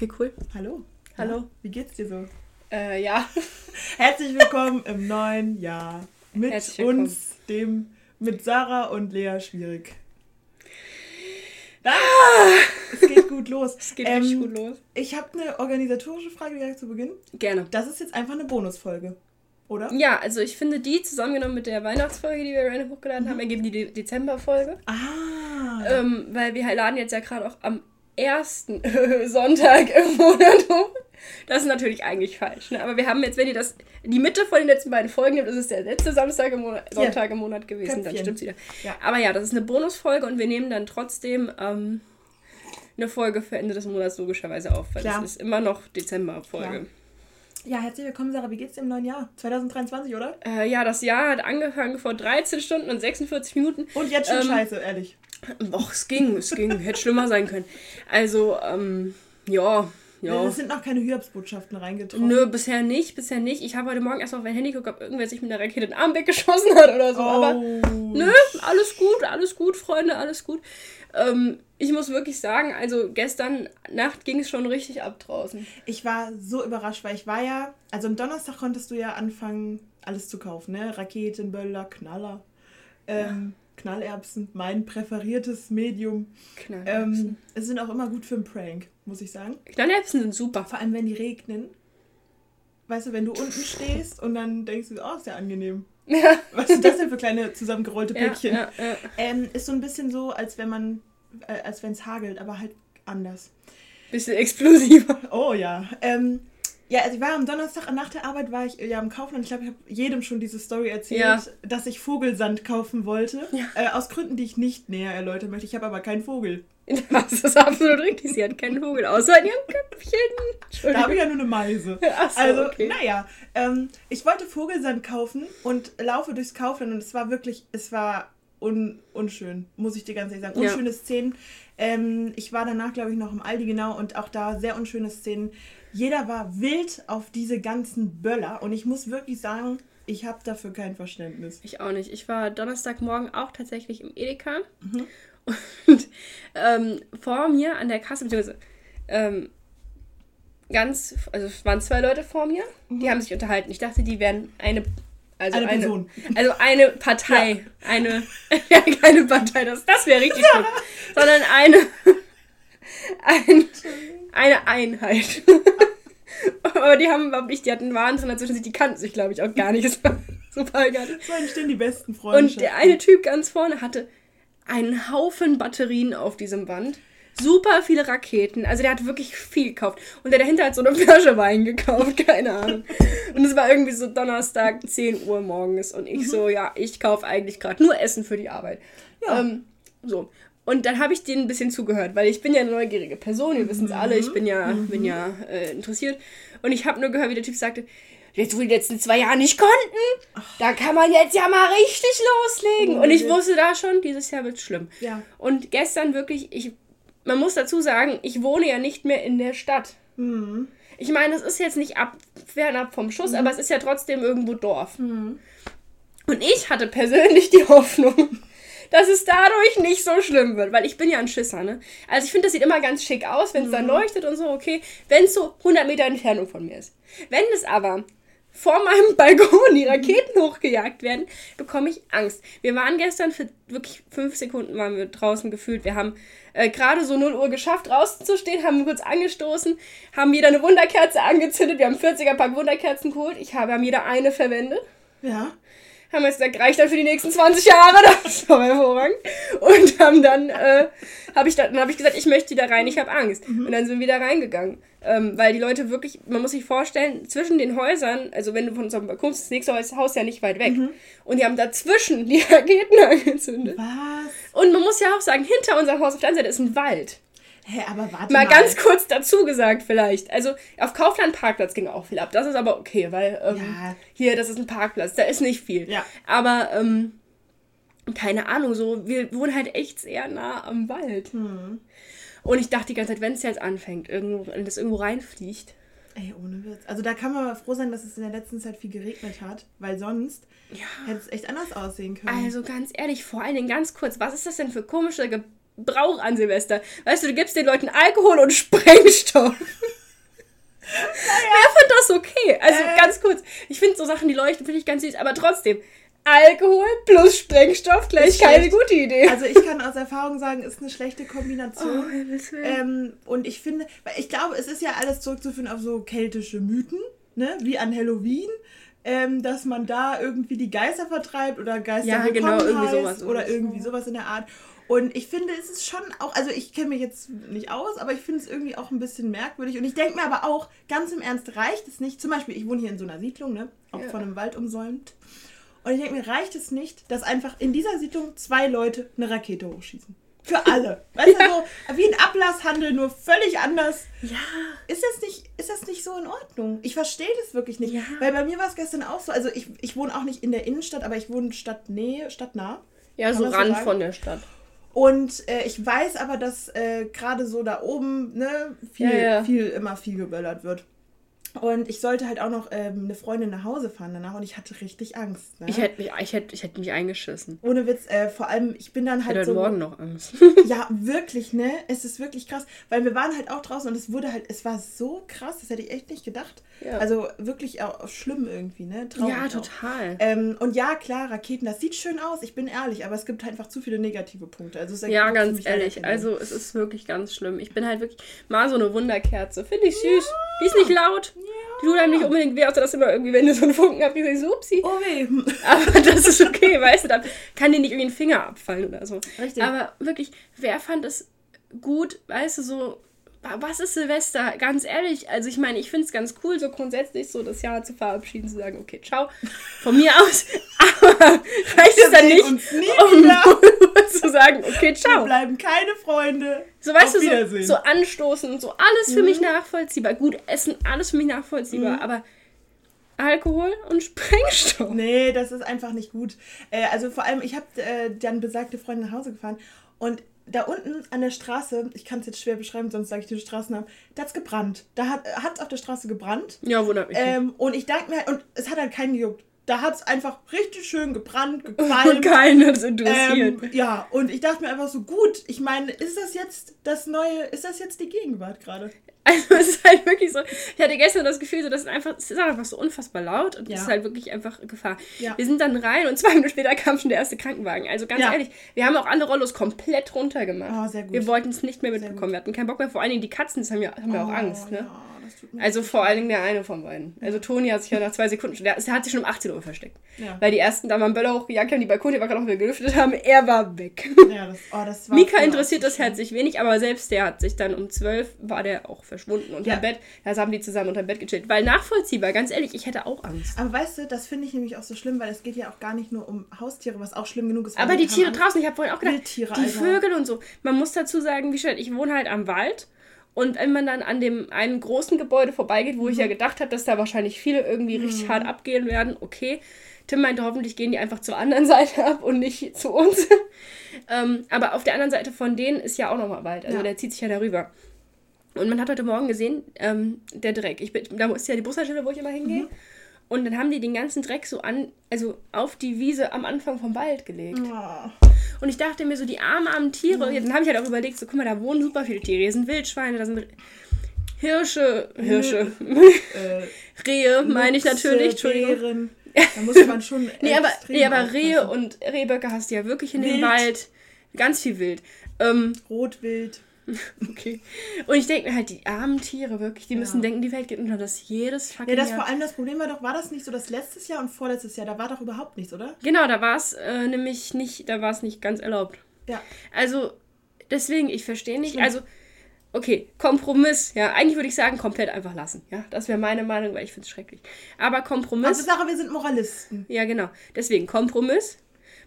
Okay, cool. Hallo. Hallo. Ja, wie geht's dir so? Äh, ja. Herzlich willkommen im neuen Jahr mit uns, dem mit Sarah und Lea schwierig. Ah, es geht gut los. Es geht ähm, richtig gut los. Ich habe eine organisatorische Frage direkt zu Beginn. Gerne. Das ist jetzt einfach eine Bonusfolge, oder? Ja, also ich finde die zusammengenommen mit der Weihnachtsfolge, die wir random hochgeladen mhm. haben, ergeben die De Dezemberfolge. Ah. Ähm, weil wir laden jetzt ja gerade auch am ersten Sonntag im Monat hoch. Das ist natürlich eigentlich falsch. Ne? Aber wir haben jetzt, wenn ihr das die Mitte von den letzten beiden Folgen nimmt, ist es der letzte Samstag im Monat, Sonntag im Monat gewesen. Köpfchen. Dann stimmt's wieder. Ja. Aber ja, das ist eine Bonusfolge und wir nehmen dann trotzdem ähm, eine Folge für Ende des Monats logischerweise auf, weil Klar. das ist immer noch Dezemberfolge. Ja, herzlich willkommen, Sarah. Wie geht's dir im neuen Jahr? 2023, oder? Äh, ja, das Jahr hat angefangen vor 13 Stunden und 46 Minuten. Und jetzt schon ähm, scheiße, ehrlich. Doch, es ging, es ging. Hätte schlimmer sein können. Also, ähm, ja, ja. Es sind noch keine Hiobsbotschaften reingetroffen. Nö, bisher nicht, bisher nicht. Ich habe heute Morgen erst auf mein Handy geguckt, ob irgendwer sich mit einer Rakete den Arm weggeschossen hat oder so. Oh. Aber nö, alles gut, alles gut, Freunde, alles gut. Ähm, ich muss wirklich sagen, also gestern Nacht ging es schon richtig ab draußen. Ich war so überrascht, weil ich war ja, also am Donnerstag konntest du ja anfangen, alles zu kaufen, ne? Raketen, Böller, Knaller. Ähm, ja Knallerbsen, mein präferiertes Medium. Knallerbsen. Ähm, es sind auch immer gut für einen Prank, muss ich sagen. Knallerbsen sind super. Vor allem, wenn die regnen. Weißt du, wenn du unten stehst und dann denkst du, oh, ist ja angenehm. Ja. Was sind das denn für kleine zusammengerollte Päckchen? Ja, ja, ähm, ist so ein bisschen so, als wenn man, äh, als wenn es hagelt, aber halt anders. Bisschen explosiver. Oh ja. Ähm, ja, also ich war am Donnerstag nach der Arbeit war ich ja im Kaufland. Ich glaube, ich habe jedem schon diese Story erzählt, ja. dass ich Vogelsand kaufen wollte. Ja. Äh, aus Gründen, die ich nicht näher erläutern möchte. Ich habe aber keinen Vogel. Das ist absolut richtig. Sie hat keinen Vogel, außer in ihrem Köpfchen. Da habe ich ja nur eine Meise. Ach so, also, okay. naja. Ähm, ich wollte Vogelsand kaufen und laufe durchs Kaufland und es war wirklich, es war un, unschön, muss ich dir ganz ehrlich sagen. Unschöne ja. Szenen. Ähm, ich war danach, glaube ich, noch im Aldi genau und auch da sehr unschöne Szenen jeder war wild auf diese ganzen Böller und ich muss wirklich sagen, ich habe dafür kein Verständnis. Ich auch nicht. Ich war Donnerstagmorgen auch tatsächlich im Edeka mhm. und ähm, vor mir an der Kasse, beziehungsweise ähm, ganz, also es waren zwei Leute vor mir, mhm. die haben sich unterhalten. Ich dachte, die wären eine also eine, eine Person. Also eine Partei. Ja. Eine, ja, keine Partei, das, das wäre richtig schlimm. Sondern eine, ein, eine Einheit. Aber die haben überhaupt nicht, die hatten Wahnsinn dazwischen sich, die kannten sich, glaube ich, auch gar nicht. Das war super geil. So entstehen die besten Freunde. Und der eine Typ ganz vorne hatte einen Haufen Batterien auf diesem Band. Super viele Raketen. Also der hat wirklich viel gekauft. Und der dahinter hat so eine Flasche Wein gekauft, keine Ahnung. Und es war irgendwie so Donnerstag, 10 Uhr morgens. Und ich mhm. so, ja, ich kaufe eigentlich gerade nur Essen für die Arbeit. Ja. Ähm, so. Und dann habe ich denen ein bisschen zugehört, weil ich bin ja eine neugierige Person, wir wissen es alle, ich bin ja, mhm. bin ja äh, interessiert. Und ich habe nur gehört, wie der Typ sagte, jetzt wo die letzten zwei Jahre nicht konnten, da kann man jetzt ja mal richtig loslegen. Und ich wusste da schon, dieses Jahr wird schlimm. Ja. Und gestern wirklich, ich, man muss dazu sagen, ich wohne ja nicht mehr in der Stadt. Mhm. Ich meine, es ist jetzt nicht ab, fernab vom Schuss, mhm. aber es ist ja trotzdem irgendwo Dorf. Mhm. Und ich hatte persönlich die Hoffnung, dass es dadurch nicht so schlimm wird, weil ich bin ja ein Schisser, ne? Also ich finde, das sieht immer ganz schick aus, wenn es mhm. dann leuchtet und so, okay, wenn es so 100 Meter Entfernung von mir ist. Wenn es aber vor meinem Balkon die Raketen hochgejagt werden, bekomme ich Angst. Wir waren gestern für wirklich fünf Sekunden waren wir draußen gefühlt. Wir haben äh, gerade so 0 Uhr geschafft, draußen zu stehen, haben kurz angestoßen, haben jeder eine Wunderkerze angezündet. Wir haben 40er Pack Wunderkerzen geholt. Ich habe, haben jeder eine verwendet. Ja haben wir gesagt, reicht dann für die nächsten 20 Jahre, das war hervorragend. Und haben dann, äh, habe ich, da, dann hab ich gesagt, ich möchte da rein, ich habe Angst. Mhm. Und dann sind wir da reingegangen. Ähm, weil die Leute wirklich, man muss sich vorstellen, zwischen den Häusern, also wenn du von unserem Balkon kommst, das nächste Haus ja nicht weit weg. Mhm. Und die haben dazwischen die Raketen angezündet. Was? Und man muss ja auch sagen, hinter unserem Haus auf der anderen Seite ist ein Wald. Hä, aber warte mal. Mal ganz kurz dazu gesagt vielleicht. Also auf Kaufland Parkplatz ging auch viel ab. Das ist aber okay, weil ähm, ja. hier, das ist ein Parkplatz, da ist nicht viel. Ja. Aber ähm, keine Ahnung, so, wir wohnen halt echt sehr nah am Wald. Hm. Und ich dachte die ganze Zeit, wenn es jetzt anfängt, irgendwo, wenn das irgendwo reinfliegt. Ey, ohne Witz. Also da kann man mal froh sein, dass es in der letzten Zeit viel geregnet hat, weil sonst ja. hätte es echt anders aussehen können. Also ganz ehrlich, vor allen Dingen ganz kurz, was ist das denn für komische Ge brauche an Silvester. Weißt du, du gibst den Leuten Alkohol und Sprengstoff. Naja. Wer fand das okay? Also äh. ganz kurz, ich finde so Sachen, die leuchten, finde ich ganz süß, aber trotzdem. Alkohol plus Sprengstoff gleich ist keine gute Idee. Also ich kann aus Erfahrung sagen, ist eine schlechte Kombination. Oh, ähm, und ich finde, weil ich glaube, es ist ja alles zurückzuführen auf so keltische Mythen, ne? wie an Halloween, ähm, dass man da irgendwie die Geister vertreibt oder Geister ja, genau, irgendwie sowas oder irgendwie sowas in der Art. Und ich finde, es ist schon auch, also ich kenne mich jetzt nicht aus, aber ich finde es irgendwie auch ein bisschen merkwürdig. Und ich denke mir aber auch, ganz im Ernst, reicht es nicht. Zum Beispiel, ich wohne hier in so einer Siedlung, ne? Auch ja. von einem Wald umsäumt. Und ich denke mir, reicht es nicht, dass einfach in dieser Siedlung zwei Leute eine Rakete hochschießen? Für alle. Weißt ja. du, so wie ein Ablasshandel, nur völlig anders. Ja. Ist das nicht, ist das nicht so in Ordnung? Ich verstehe das wirklich nicht. Ja. Weil bei mir war es gestern auch so. Also ich, ich wohne auch nicht in der Innenstadt, aber ich wohne Stadtnähe, stadtnah. Ja, so Rand so von der Stadt. Und äh, ich weiß aber, dass äh, gerade so da oben ne, viel, ja, ja. viel, immer viel geböllert wird. Und ich sollte halt auch noch ähm, eine Freundin nach Hause fahren danach und ich hatte richtig Angst. Ne? Ich hätte mich, ich hätte, ich hätte mich eingeschissen. Ohne Witz, äh, vor allem, ich bin dann halt ich hätte so. morgen noch Angst. ja, wirklich, ne? Es ist wirklich krass. Weil wir waren halt auch draußen und es wurde halt, es war so krass, das hätte ich echt nicht gedacht. Ja. Also wirklich auch schlimm irgendwie, ne? Traurig ja, total. Ähm, und ja, klar, Raketen, das sieht schön aus, ich bin ehrlich, aber es gibt halt einfach zu viele negative Punkte. Also ja, ganz ehrlich, also es ist wirklich ganz schlimm. Ich bin halt wirklich mal so eine Wunderkerze. Finde ich süß. Ja. Die ist nicht laut. Ja. Die tut einem nicht unbedingt weh, außer dass immer irgendwie, wenn du so einen Funken abkriegst, so, upsi. Oh weh. Aber das ist okay, weißt du, dann kann dir nicht irgendwie ein Finger abfallen oder so. Richtig. Aber wirklich, wer fand es gut, weißt du, so was ist Silvester? Ganz ehrlich, also ich meine, ich finde es ganz cool, so grundsätzlich so das Jahr zu verabschieden, zu sagen, okay, ciao, von mir aus, aber reicht es dann nicht, um zu sagen, okay, ciao. Wir bleiben keine Freunde. So, weißt Auf du, so, so anstoßen, so alles für mhm. mich nachvollziehbar. Gut, Essen, alles für mich nachvollziehbar, mhm. aber Alkohol und Sprengstoff. Nee, das ist einfach nicht gut. Äh, also vor allem, ich habe äh, dann besagte Freundin nach Hause gefahren und da unten an der Straße, ich kann es jetzt schwer beschreiben, sonst sage ich die Straßennamen, da hat es gebrannt. Da hat es auf der Straße gebrannt. Ja, wunderbar. Ähm, und ich dachte mir, und es hat halt keinen gejuckt. Da hat es einfach richtig schön gebrannt, gequalmt. Hat es interessiert. Ähm, ja, und ich dachte mir einfach so, gut, ich meine, ist das jetzt das neue, ist das jetzt die Gegenwart gerade? Also es ist halt wirklich so, ich hatte gestern das Gefühl, so, das ist einfach, es ist einfach so unfassbar laut und es ja. ist halt wirklich einfach Gefahr. Ja. Wir sind dann rein und zwei Minuten später kam schon der erste Krankenwagen. Also ganz ja. ehrlich, wir haben auch alle Rollos komplett runtergemacht. Oh. Wir wollten es nicht mehr mitbekommen. Wir hatten keinen Bock mehr. Vor allen Dingen die Katzen, das haben wir, haben auch oh, Angst. Ne? Also vor allen Dingen der eine von beiden. Also Toni hat sich ja nach zwei Sekunden schon, der, der hat sich schon um 18 Uhr versteckt. Ja. Weil die ersten da waren Böller hochgejagt haben, die Balkone, die wir gerade noch wieder gelüftet haben, er war weg. Ja, das, oh, das war Mika interessiert das herzlich wenig, aber selbst der hat sich dann um 12 war der auch verschwunden unter ja. Bett. Da haben die zusammen unter Bett gechillt. Weil nachvollziehbar, ganz ehrlich, ich hätte auch Angst. Aber weißt du, das finde ich nämlich auch so schlimm, weil es geht ja auch gar nicht nur um Haustiere, was auch schlimm genug ist. Aber die Tiere draußen, ich habe vorhin auch gedacht, Wildtiere, die Alter. Vögel und so. Man muss dazu sagen, wie schön, ich wohne halt am Wald und wenn man dann an dem einem großen Gebäude vorbeigeht, wo mhm. ich ja gedacht habe, dass da wahrscheinlich viele irgendwie mhm. richtig hart abgehen werden, okay. Tim meinte, hoffentlich gehen die einfach zur anderen Seite ab und nicht zu uns. ähm, aber auf der anderen Seite von denen ist ja auch nochmal Wald. Also ja. der zieht sich ja darüber. Und man hat heute Morgen gesehen, ähm, der Dreck. Ich bin, da ist ja die Bushaltestelle, wo ich immer hingehe. Mhm. Und dann haben die den ganzen Dreck so an, also auf die Wiese am Anfang vom Wald gelegt. Oh. Und ich dachte mir so, die armen, armen Tiere. Ja. Dann habe ich halt auch überlegt, so guck mal, da wohnen super viele Tiere. Hier sind Wildschweine, da sind Hirsche, Hirsche, äh, Rehe, meine ich natürlich, Entschuldigung. Da muss man schon. nee, aber, nee, aber Rehe und Rehböcke hast du ja wirklich in Wild. dem Wald. Ganz viel Wild. Ähm, Rotwild. Okay. Und ich denke mir halt, die armen Tiere wirklich, die ja. müssen denken, die Welt geht unter. Das jedes fucking Ja, das Jahr. vor allem das Problem war doch, war das nicht so das letztes Jahr und vorletztes Jahr? Da war doch überhaupt nichts, oder? Genau, da war es äh, nämlich nicht, da war es nicht ganz erlaubt. Ja. Also, deswegen, ich verstehe nicht. Schlimm. Also, okay, Kompromiss, ja, eigentlich würde ich sagen, komplett einfach lassen. Ja, das wäre meine Meinung, weil ich finde es schrecklich. Aber Kompromiss. Also Sache, wir sind Moralisten. Ja, genau. Deswegen Kompromiss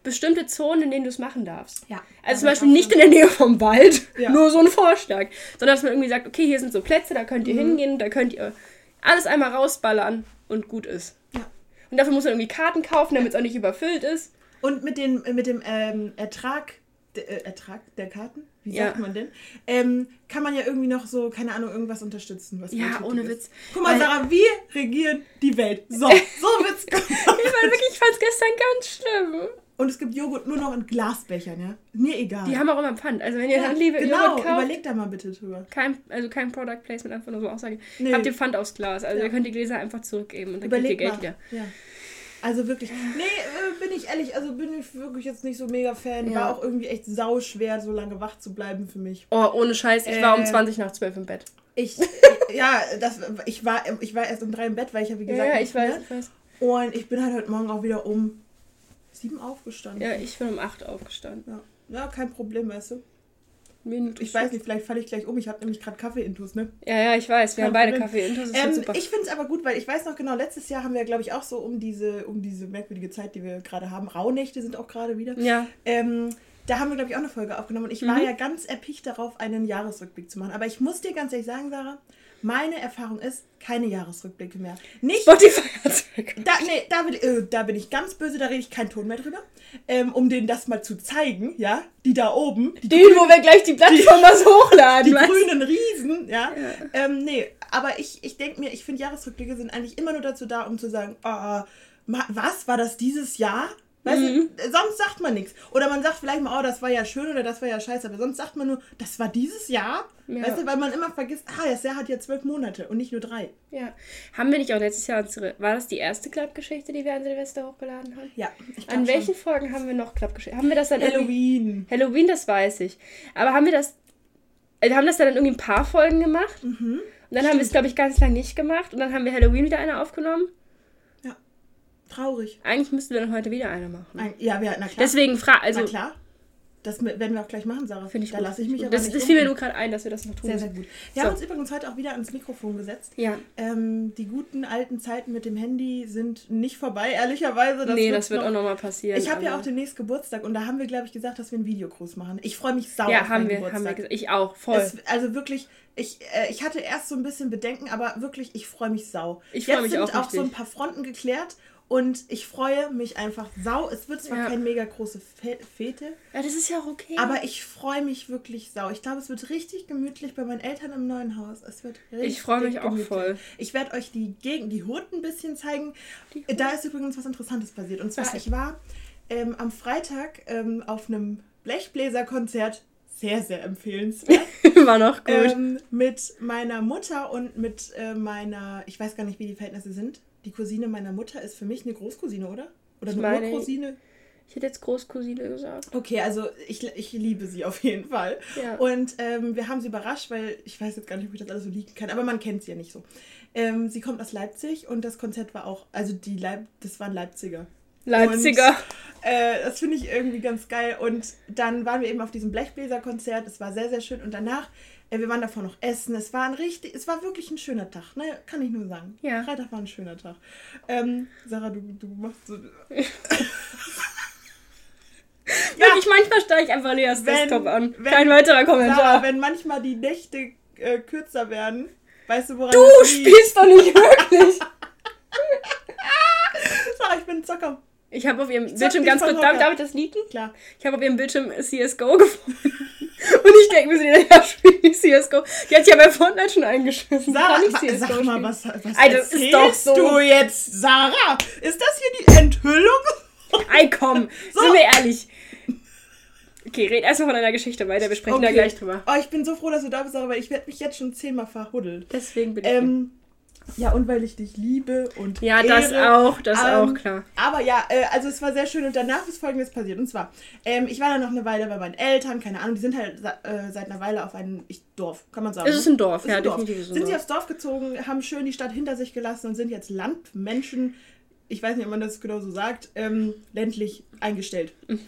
bestimmte Zonen, in denen du es machen darfst. Ja. Also zum Beispiel nicht in der Nähe vom Wald, ja. nur so ein Vorschlag, sondern dass man irgendwie sagt, okay, hier sind so Plätze, da könnt ihr mhm. hingehen, da könnt ihr alles einmal rausballern und gut ist. Ja. Und dafür muss man irgendwie Karten kaufen, damit es auch nicht überfüllt ist. Und mit, den, mit dem ähm, Ertrag, äh, Ertrag der Karten, wie sagt man denn, ähm, kann man ja irgendwie noch so, keine Ahnung, irgendwas unterstützen. Was ja, ohne Witz. Guck mal, Weil, Sarah, wir regieren die Welt. So, so wird's kommen. ich meine wirklich, ich fand's gestern ganz schlimm. Und es gibt Joghurt nur noch in Glasbechern, ja? Mir egal. Die haben auch immer Pfand. Also wenn ihr ja, dann liebe genau, Joghurt kauft, überlegt da mal bitte drüber. Kein, also kein Product Placement, einfach nur so Aussage. Nee. Habt ihr Pfand aufs Glas. Also ja. ihr könnt die Gläser einfach zurückgeben und dann Überleg kriegt ihr Geld mal. wieder. Ja. Also wirklich. Nee, äh, bin ich ehrlich, also bin ich wirklich jetzt nicht so mega Fan. Ja. War auch irgendwie echt sauschwer, so lange wach zu bleiben für mich. Oh, ohne Scheiß, ich äh, war um 20 nach 12 im Bett. Ich, ja, das, ich, war, ich war erst um drei im Bett, weil ich habe, wie gesagt, ja, ja ich weiß, ich weiß. Und ich bin halt heute Morgen auch wieder um sieben aufgestanden. Ja, ich bin um acht aufgestanden. Ja, ja kein Problem, weißt du. Minus ich weiß nicht, vielleicht falle ich gleich um. Ich habe nämlich gerade Kaffee-Intus, ne? Ja, ja, ich weiß. Wir Kein haben beide Kaffee-Intus. Ähm, ich finde es aber gut, weil ich weiß noch genau, letztes Jahr haben wir, glaube ich, auch so um diese, um diese merkwürdige Zeit, die wir gerade haben. Rauhnächte sind auch gerade wieder. Ja. Ähm, da haben wir, glaube ich, auch eine Folge aufgenommen. Und ich mhm. war ja ganz erpicht darauf, einen Jahresrückblick zu machen. Aber ich muss dir ganz ehrlich sagen, Sarah, meine Erfahrung ist, keine Jahresrückblicke mehr. Nicht. Spotify hat da, nee, da, bin, äh, da bin ich ganz böse, da rede ich keinen Ton mehr drüber. Ähm, um denen das mal zu zeigen, ja, die da oben. Die Den, grünen, wo wir gleich die Plattform was hochladen. Die grünen Riesen, ja. ja. Ähm, nee, aber ich, ich denke mir, ich finde Jahresrückblicke sind eigentlich immer nur dazu da, um zu sagen, oh, was, war das dieses Jahr? Weißt mhm. du, sonst sagt man nichts. Oder man sagt vielleicht mal, oh, das war ja schön oder das war ja scheiße, aber sonst sagt man nur, das war dieses Jahr. Ja. Weißt du, weil man immer vergisst, ah, das Jahr hat ja zwölf Monate und nicht nur drei. Ja. Haben wir nicht auch letztes Jahr unsere, war das die erste Klappgeschichte, die wir an Silvester hochgeladen haben? Ja. An welchen schon. Folgen haben wir noch Klappgeschichte? Haben wir das dann Halloween. Halloween, das weiß ich. Aber haben wir das, wir äh, haben das dann irgendwie ein paar Folgen gemacht. Mhm. Und dann Stimmt. haben wir es, glaube ich, ganz lange nicht gemacht. Und dann haben wir Halloween wieder eine aufgenommen. Traurig. Eigentlich müssten wir dann heute wieder eine machen. Ein, ja, wir, na klar. Deswegen frage also. Na klar. Das werden wir auch gleich machen, Sarah. Finde ich da lasse ich mich aber das, nicht Das fiel mir nur gerade ein, dass wir das noch tun. Sehr, sehr gut. Wir so. haben uns übrigens heute auch wieder ans Mikrofon gesetzt. Ja. Ähm, die guten alten Zeiten mit dem Handy sind nicht vorbei, ehrlicherweise. Das nee, das wird noch, auch nochmal passieren. Ich habe ja auch demnächst Geburtstag und da haben wir, glaube ich, gesagt, dass wir einen Videogruß machen. Ich freue mich sauer ja, auf haben wir, Geburtstag. Haben wir gesagt. Ich auch, voll. Es, also wirklich, ich, äh, ich hatte erst so ein bisschen Bedenken, aber wirklich, ich freue mich sau. Ich freue mich auch Jetzt sind auch so ein paar Fronten geklärt und ich freue mich einfach sau. Es wird zwar ja. keine mega große Fete. Ja, das ist ja auch okay. Aber ich freue mich wirklich sau. Ich glaube, es wird richtig gemütlich bei meinen Eltern im neuen Haus. Es wird richtig Ich freue mich gemütlich. auch voll. Ich werde euch die Gegend, die Hut ein bisschen zeigen. Da ist übrigens was Interessantes passiert. Und zwar, ich war ähm, am Freitag ähm, auf einem Blechbläserkonzert sehr, sehr empfehlenswert. War noch gut. Ähm, mit meiner Mutter und mit äh, meiner, ich weiß gar nicht, wie die Verhältnisse sind, die Cousine meiner Mutter ist für mich eine Großcousine, oder? Oder eine meine, Urcousine? Ich hätte jetzt Großcousine gesagt. Okay, also ich, ich liebe sie auf jeden Fall. Ja. Und ähm, wir haben sie überrascht, weil ich weiß jetzt gar nicht, ob ich das alles so liegen kann, aber man kennt sie ja nicht so. Ähm, sie kommt aus Leipzig und das Konzert war auch, also die Leip das waren Leipziger. Leipziger. Und, äh, das finde ich irgendwie ganz geil. Und dann waren wir eben auf diesem Blechbläserkonzert. Es war sehr, sehr schön. Und danach wir waren davor noch essen. Es war ein richtig, es war wirklich ein schöner Tag, ne? Kann ich nur sagen. Ja. Freitag war ein schöner Tag. Ähm, Sarah, du, du machst so. ja. Wirklich, manchmal steige ich einfach Leas wenn, Desktop an. Wenn, Kein weiterer Kommentar. Sarah, wenn manchmal die Nächte äh, kürzer werden, weißt du, woran Du spielst doch nicht wirklich! Sarah, ich bin ein Zocker. Ich habe auf ihrem Bildschirm ganz kurz, darf, darf ich das leaken? Klar. Ich habe auf ihrem Bildschirm CSGO gefunden. Und ich denke mir so, ja, spiel ich CSGO. Die hat sich ja bei Fortnite schon eingeschissen. Sarah, Kann ich CSGO sag mal, was, was Alter, ist doch so. du jetzt, Sarah? Ist das hier die Enthüllung? Ey, komm, so. sind wir ehrlich. Okay, red erstmal von deiner Geschichte weiter, wir sprechen okay. da gleich drüber. Oh, ich bin so froh, dass du da bist, Sarah, weil ich werde mich jetzt schon zehnmal verhuddelt. Deswegen bin ich ähm, ja, und weil ich dich liebe und. Ja, Ehre. das auch, das ähm, auch, klar. Aber ja, äh, also es war sehr schön und danach ist folgendes passiert. Und zwar, ähm, ich war dann noch eine Weile bei meinen Eltern, keine Ahnung, die sind halt äh, seit einer Weile auf einem ich, Dorf, kann man sagen. Es ist ein Dorf, ja, ein Dorf. definitiv. Sind Dorf. sie aufs Dorf gezogen, haben schön die Stadt hinter sich gelassen und sind jetzt Landmenschen, ich weiß nicht, ob man das genau so sagt, ähm, ländlich eingestellt. Mhm.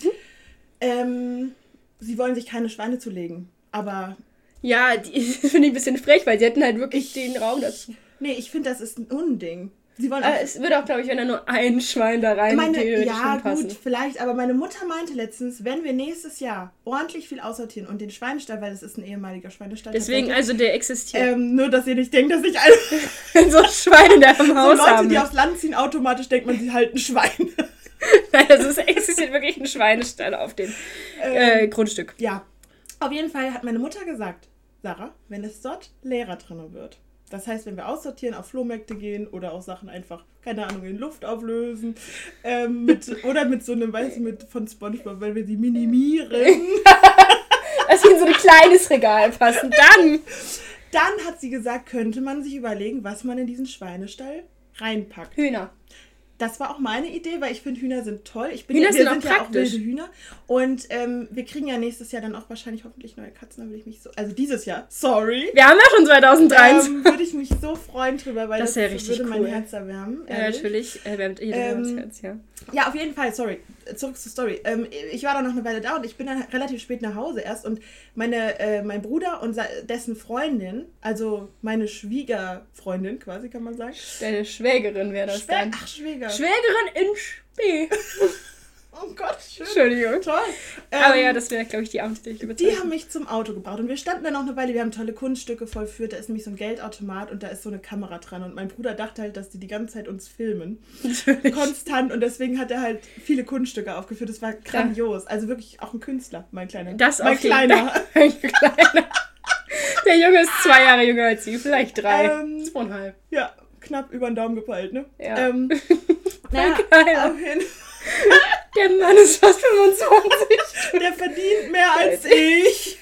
Ähm, sie wollen sich keine Schweine zulegen, aber. Ja, die finde ich ein bisschen frech, weil sie hätten halt wirklich ich, den Raum dazu. Nee, ich finde, das ist ein Unding. Sie wollen äh, es würde auch, glaube ich, wenn da nur ein Schwein da rein meine, Ja, gut, vielleicht. Aber meine Mutter meinte letztens, wenn wir nächstes Jahr ordentlich viel aussortieren und den Schweinestall, weil das ist ein ehemaliger Schweinestall. Deswegen, also der existiert. Ähm, nur, dass ihr nicht denkt, dass ich alle so Schweine da im Haus so Leute, haben. die aufs Land ziehen, automatisch denkt man, sie halten Schwein. Nein, also es existiert wirklich ein Schweinestall auf dem äh, ähm, Grundstück. Ja. Auf jeden Fall hat meine Mutter gesagt, Sarah, wenn es dort leerer drin wird, Das heißt, wenn wir aussortieren, auf Flohmärkte gehen oder auch Sachen einfach, keine Ahnung, in Luft auflösen ähm, mit, oder mit so einem, weißt du, mit von Spongebob, weil wir sie minimieren. Dass sie in so ein kleines Regal passen. Dann. Dann hat sie gesagt, könnte man sich überlegen, was man in diesen Schweinestall reinpackt. Hühner. Das war auch meine Idee, weil ich finde, Hühner sind toll. Ich bin Hühner ja, wir sind, sind ja auch wilde Hühner. Und ähm, wir kriegen ja nächstes Jahr dann auch wahrscheinlich hoffentlich neue Katzen. Da würde ich mich so. Also dieses Jahr, sorry. Wir haben ja schon 2023. Ähm, würde ich mich so freuen drüber, weil das, das richtig würde cool. mein Herz erwärmen. Ja, natürlich. Erwärmt äh, ähm, Herz, ja. Ja, auf jeden Fall, sorry. Zurück zur Story. Ähm, ich war dann noch eine Weile da und ich bin dann relativ spät nach Hause erst. Und meine, äh, mein Bruder und dessen Freundin, also meine Schwiegerfreundin quasi, kann man sagen. Deine Schwägerin wäre das Schwä dann. Ach, Schwäger. Schwägerin in Spee. Oh Gott, schön. Entschuldigung. Toll. Aber ähm, ja, das wäre, glaube ich, die die ich Die haben mich zum Auto gebracht und wir standen dann noch eine Weile, wir haben tolle Kunststücke vollführt, da ist nämlich so ein Geldautomat und da ist so eine Kamera dran und mein Bruder dachte halt, dass die die ganze Zeit uns filmen. Natürlich. Konstant und deswegen hat er halt viele Kunststücke aufgeführt, das war grandios. Ja. Also wirklich auch ein Künstler, mein kleiner. Das mein kleiner. mein kleiner. Der Junge ist zwei Jahre jünger als sie, vielleicht drei. Ähm, Zweieinhalb. Ja, knapp über den Daumen gepeilt, ne? Ja. Ähm, naja, auf jeden Fall. Der Mann ist fast 25. Der verdient mehr als ich.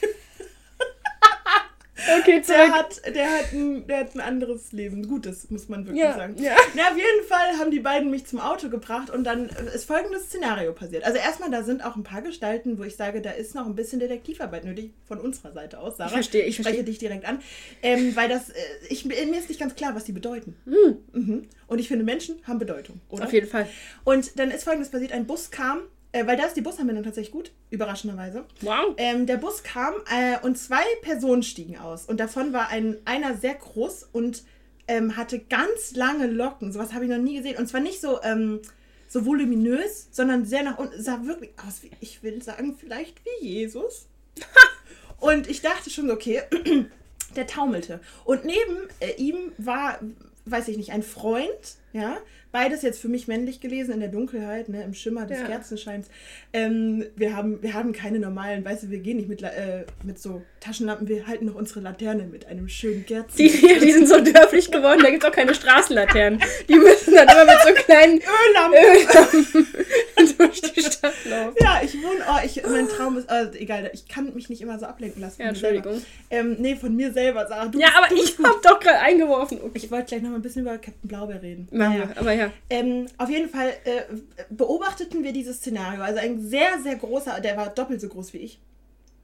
Okay, zurück. Der hat, der, hat ein, der hat ein anderes Leben. Gutes, muss man wirklich ja, sagen. Ja. Na, auf jeden Fall haben die beiden mich zum Auto gebracht und dann ist folgendes Szenario passiert. Also erstmal, da sind auch ein paar Gestalten, wo ich sage, da ist noch ein bisschen Detektivarbeit nötig von unserer Seite aus, Sarah. Ich verstehe, ich spreche dich direkt an. Ähm, weil das, äh, ich, mir ist nicht ganz klar, was die bedeuten. Mhm. Mhm. Und ich finde, Menschen haben Bedeutung, oder? Auf jeden Fall. Und dann ist folgendes passiert, ein Bus kam äh, weil da ist die Busanbindung tatsächlich gut, überraschenderweise. Wow. Ähm, der Bus kam äh, und zwei Personen stiegen aus. Und davon war ein, einer sehr groß und ähm, hatte ganz lange Locken. Sowas habe ich noch nie gesehen. Und zwar nicht so, ähm, so voluminös, sondern sehr nach unten. Sah wirklich aus wie, ich will sagen, vielleicht wie Jesus. und ich dachte schon, okay, der taumelte. Und neben äh, ihm war, weiß ich nicht, ein Freund, ja, Beides jetzt für mich männlich gelesen, in der Dunkelheit, ne, im Schimmer des ja. Kerzenscheins. Ähm, wir, haben, wir haben keine normalen, weißt du, wir gehen nicht mit, äh, mit so Taschenlampen, wir halten noch unsere Laternen mit einem schönen Kerzen. Die, die sind so dörflich geworden, da gibt es auch keine Straßenlaternen. Die müssen dann immer mit so kleinen Öllampen, Öllampen durch die Stadt laufen. Ja, ich wohne, oh, ich, mein Traum ist, äh, egal, ich kann mich nicht immer so ablenken lassen. Ja, Entschuldigung. Ähm, nee, von mir selber, Sarah. Du ja, aber ich hab doch gerade eingeworfen. Okay. Ich wollte gleich noch mal ein bisschen über Captain Blaubeer reden. Naja, aber ja ja. Ähm, auf jeden Fall äh, beobachteten wir dieses Szenario. Also ein sehr, sehr großer, der war doppelt so groß wie ich.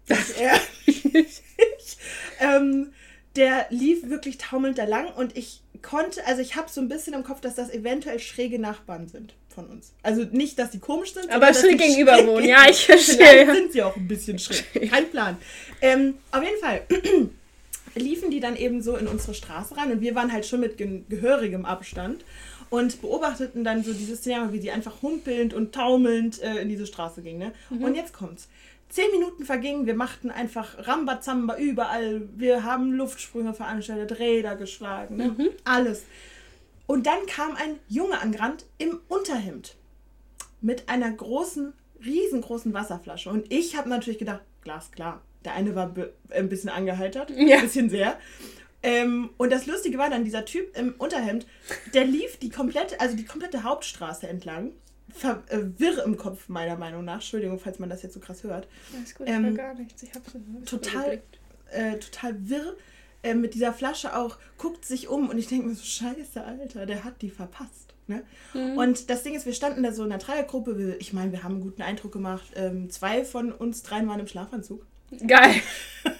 Das er, ähm, der lief wirklich taumelnd da lang und ich konnte, also ich habe so ein bisschen im Kopf, dass das eventuell schräge Nachbarn sind von uns. Also nicht, dass die komisch sind, aber schräg gegenüber wohnen. Ja, ich verstehe. Vielleicht sind sie auch ein bisschen schräg. Kein Plan. Ähm, auf jeden Fall liefen die dann eben so in unsere Straße rein und wir waren halt schon mit gehörigem Abstand und beobachteten dann so dieses Thema, wie sie einfach humpelnd und taumelnd äh, in diese Straße ging. Ne? Mhm. Und jetzt kommt's. Zehn Minuten vergingen, wir machten einfach Rambazamba überall. Wir haben Luftsprünge veranstaltet, Räder geschlagen, ne? mhm. alles. Und dann kam ein Junge angerannt im Unterhemd mit einer großen, riesengroßen Wasserflasche. Und ich habe natürlich gedacht, glasklar. Der eine war ein bisschen angeheitert, ja. ein bisschen sehr. Ähm, und das Lustige war dann, dieser Typ im Unterhemd, der lief die komplette, also die komplette Hauptstraße entlang. Ver, äh, wirr im Kopf, meiner Meinung nach. Entschuldigung, falls man das jetzt so krass hört. Alles gut, ähm, gar nichts. Ich hab's total, äh, total wirr äh, mit dieser Flasche auch, guckt sich um und ich denke mir so, scheiße, Alter, der hat die verpasst. Ne? Mhm. Und das Ding ist, wir standen da so in einer Dreiergruppe. Ich meine, wir haben einen guten Eindruck gemacht. Ähm, zwei von uns dreien waren im Schlafanzug. Geil.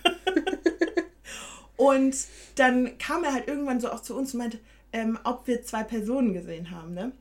Und dann kam er halt irgendwann so auch zu uns und meinte, ähm, ob wir zwei Personen gesehen haben. Ne?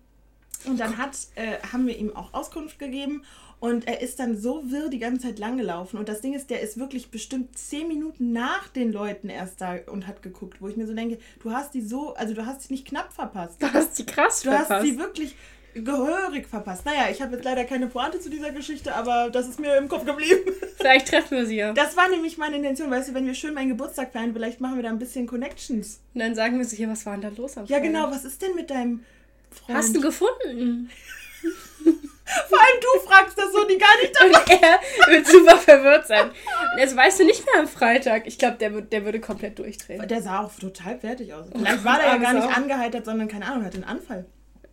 Und dann hat, äh, haben wir ihm auch Auskunft gegeben und er ist dann so wirr die ganze Zeit langgelaufen. Und das Ding ist, der ist wirklich bestimmt zehn Minuten nach den Leuten erst da und hat geguckt, wo ich mir so denke, du hast die so, also du hast sie nicht knapp verpasst. Du hast sie krass du verpasst. Du hast sie wirklich gehörig verpasst. Naja, ich habe jetzt leider keine Pointe zu dieser Geschichte, aber das ist mir im Kopf geblieben. Vielleicht treffen wir sie ja. Das war nämlich meine Intention, weißt du, wenn wir schön meinen Geburtstag feiern, vielleicht machen wir da ein bisschen Connections. Und dann sagen wir sie hier, was war denn da los am Ja, Feiern? genau, was ist denn mit deinem Freund? Hast du gefunden? Vor allem du fragst das so, die gar nicht dabei. Und er wird super verwirrt sein. Und jetzt weißt du nicht mehr am Freitag. Ich glaube, der, der würde komplett durchdrehen. Der sah auch total fertig aus. Vielleicht war der ja gar nicht angeheitert, sondern keine Ahnung, hat einen Anfall.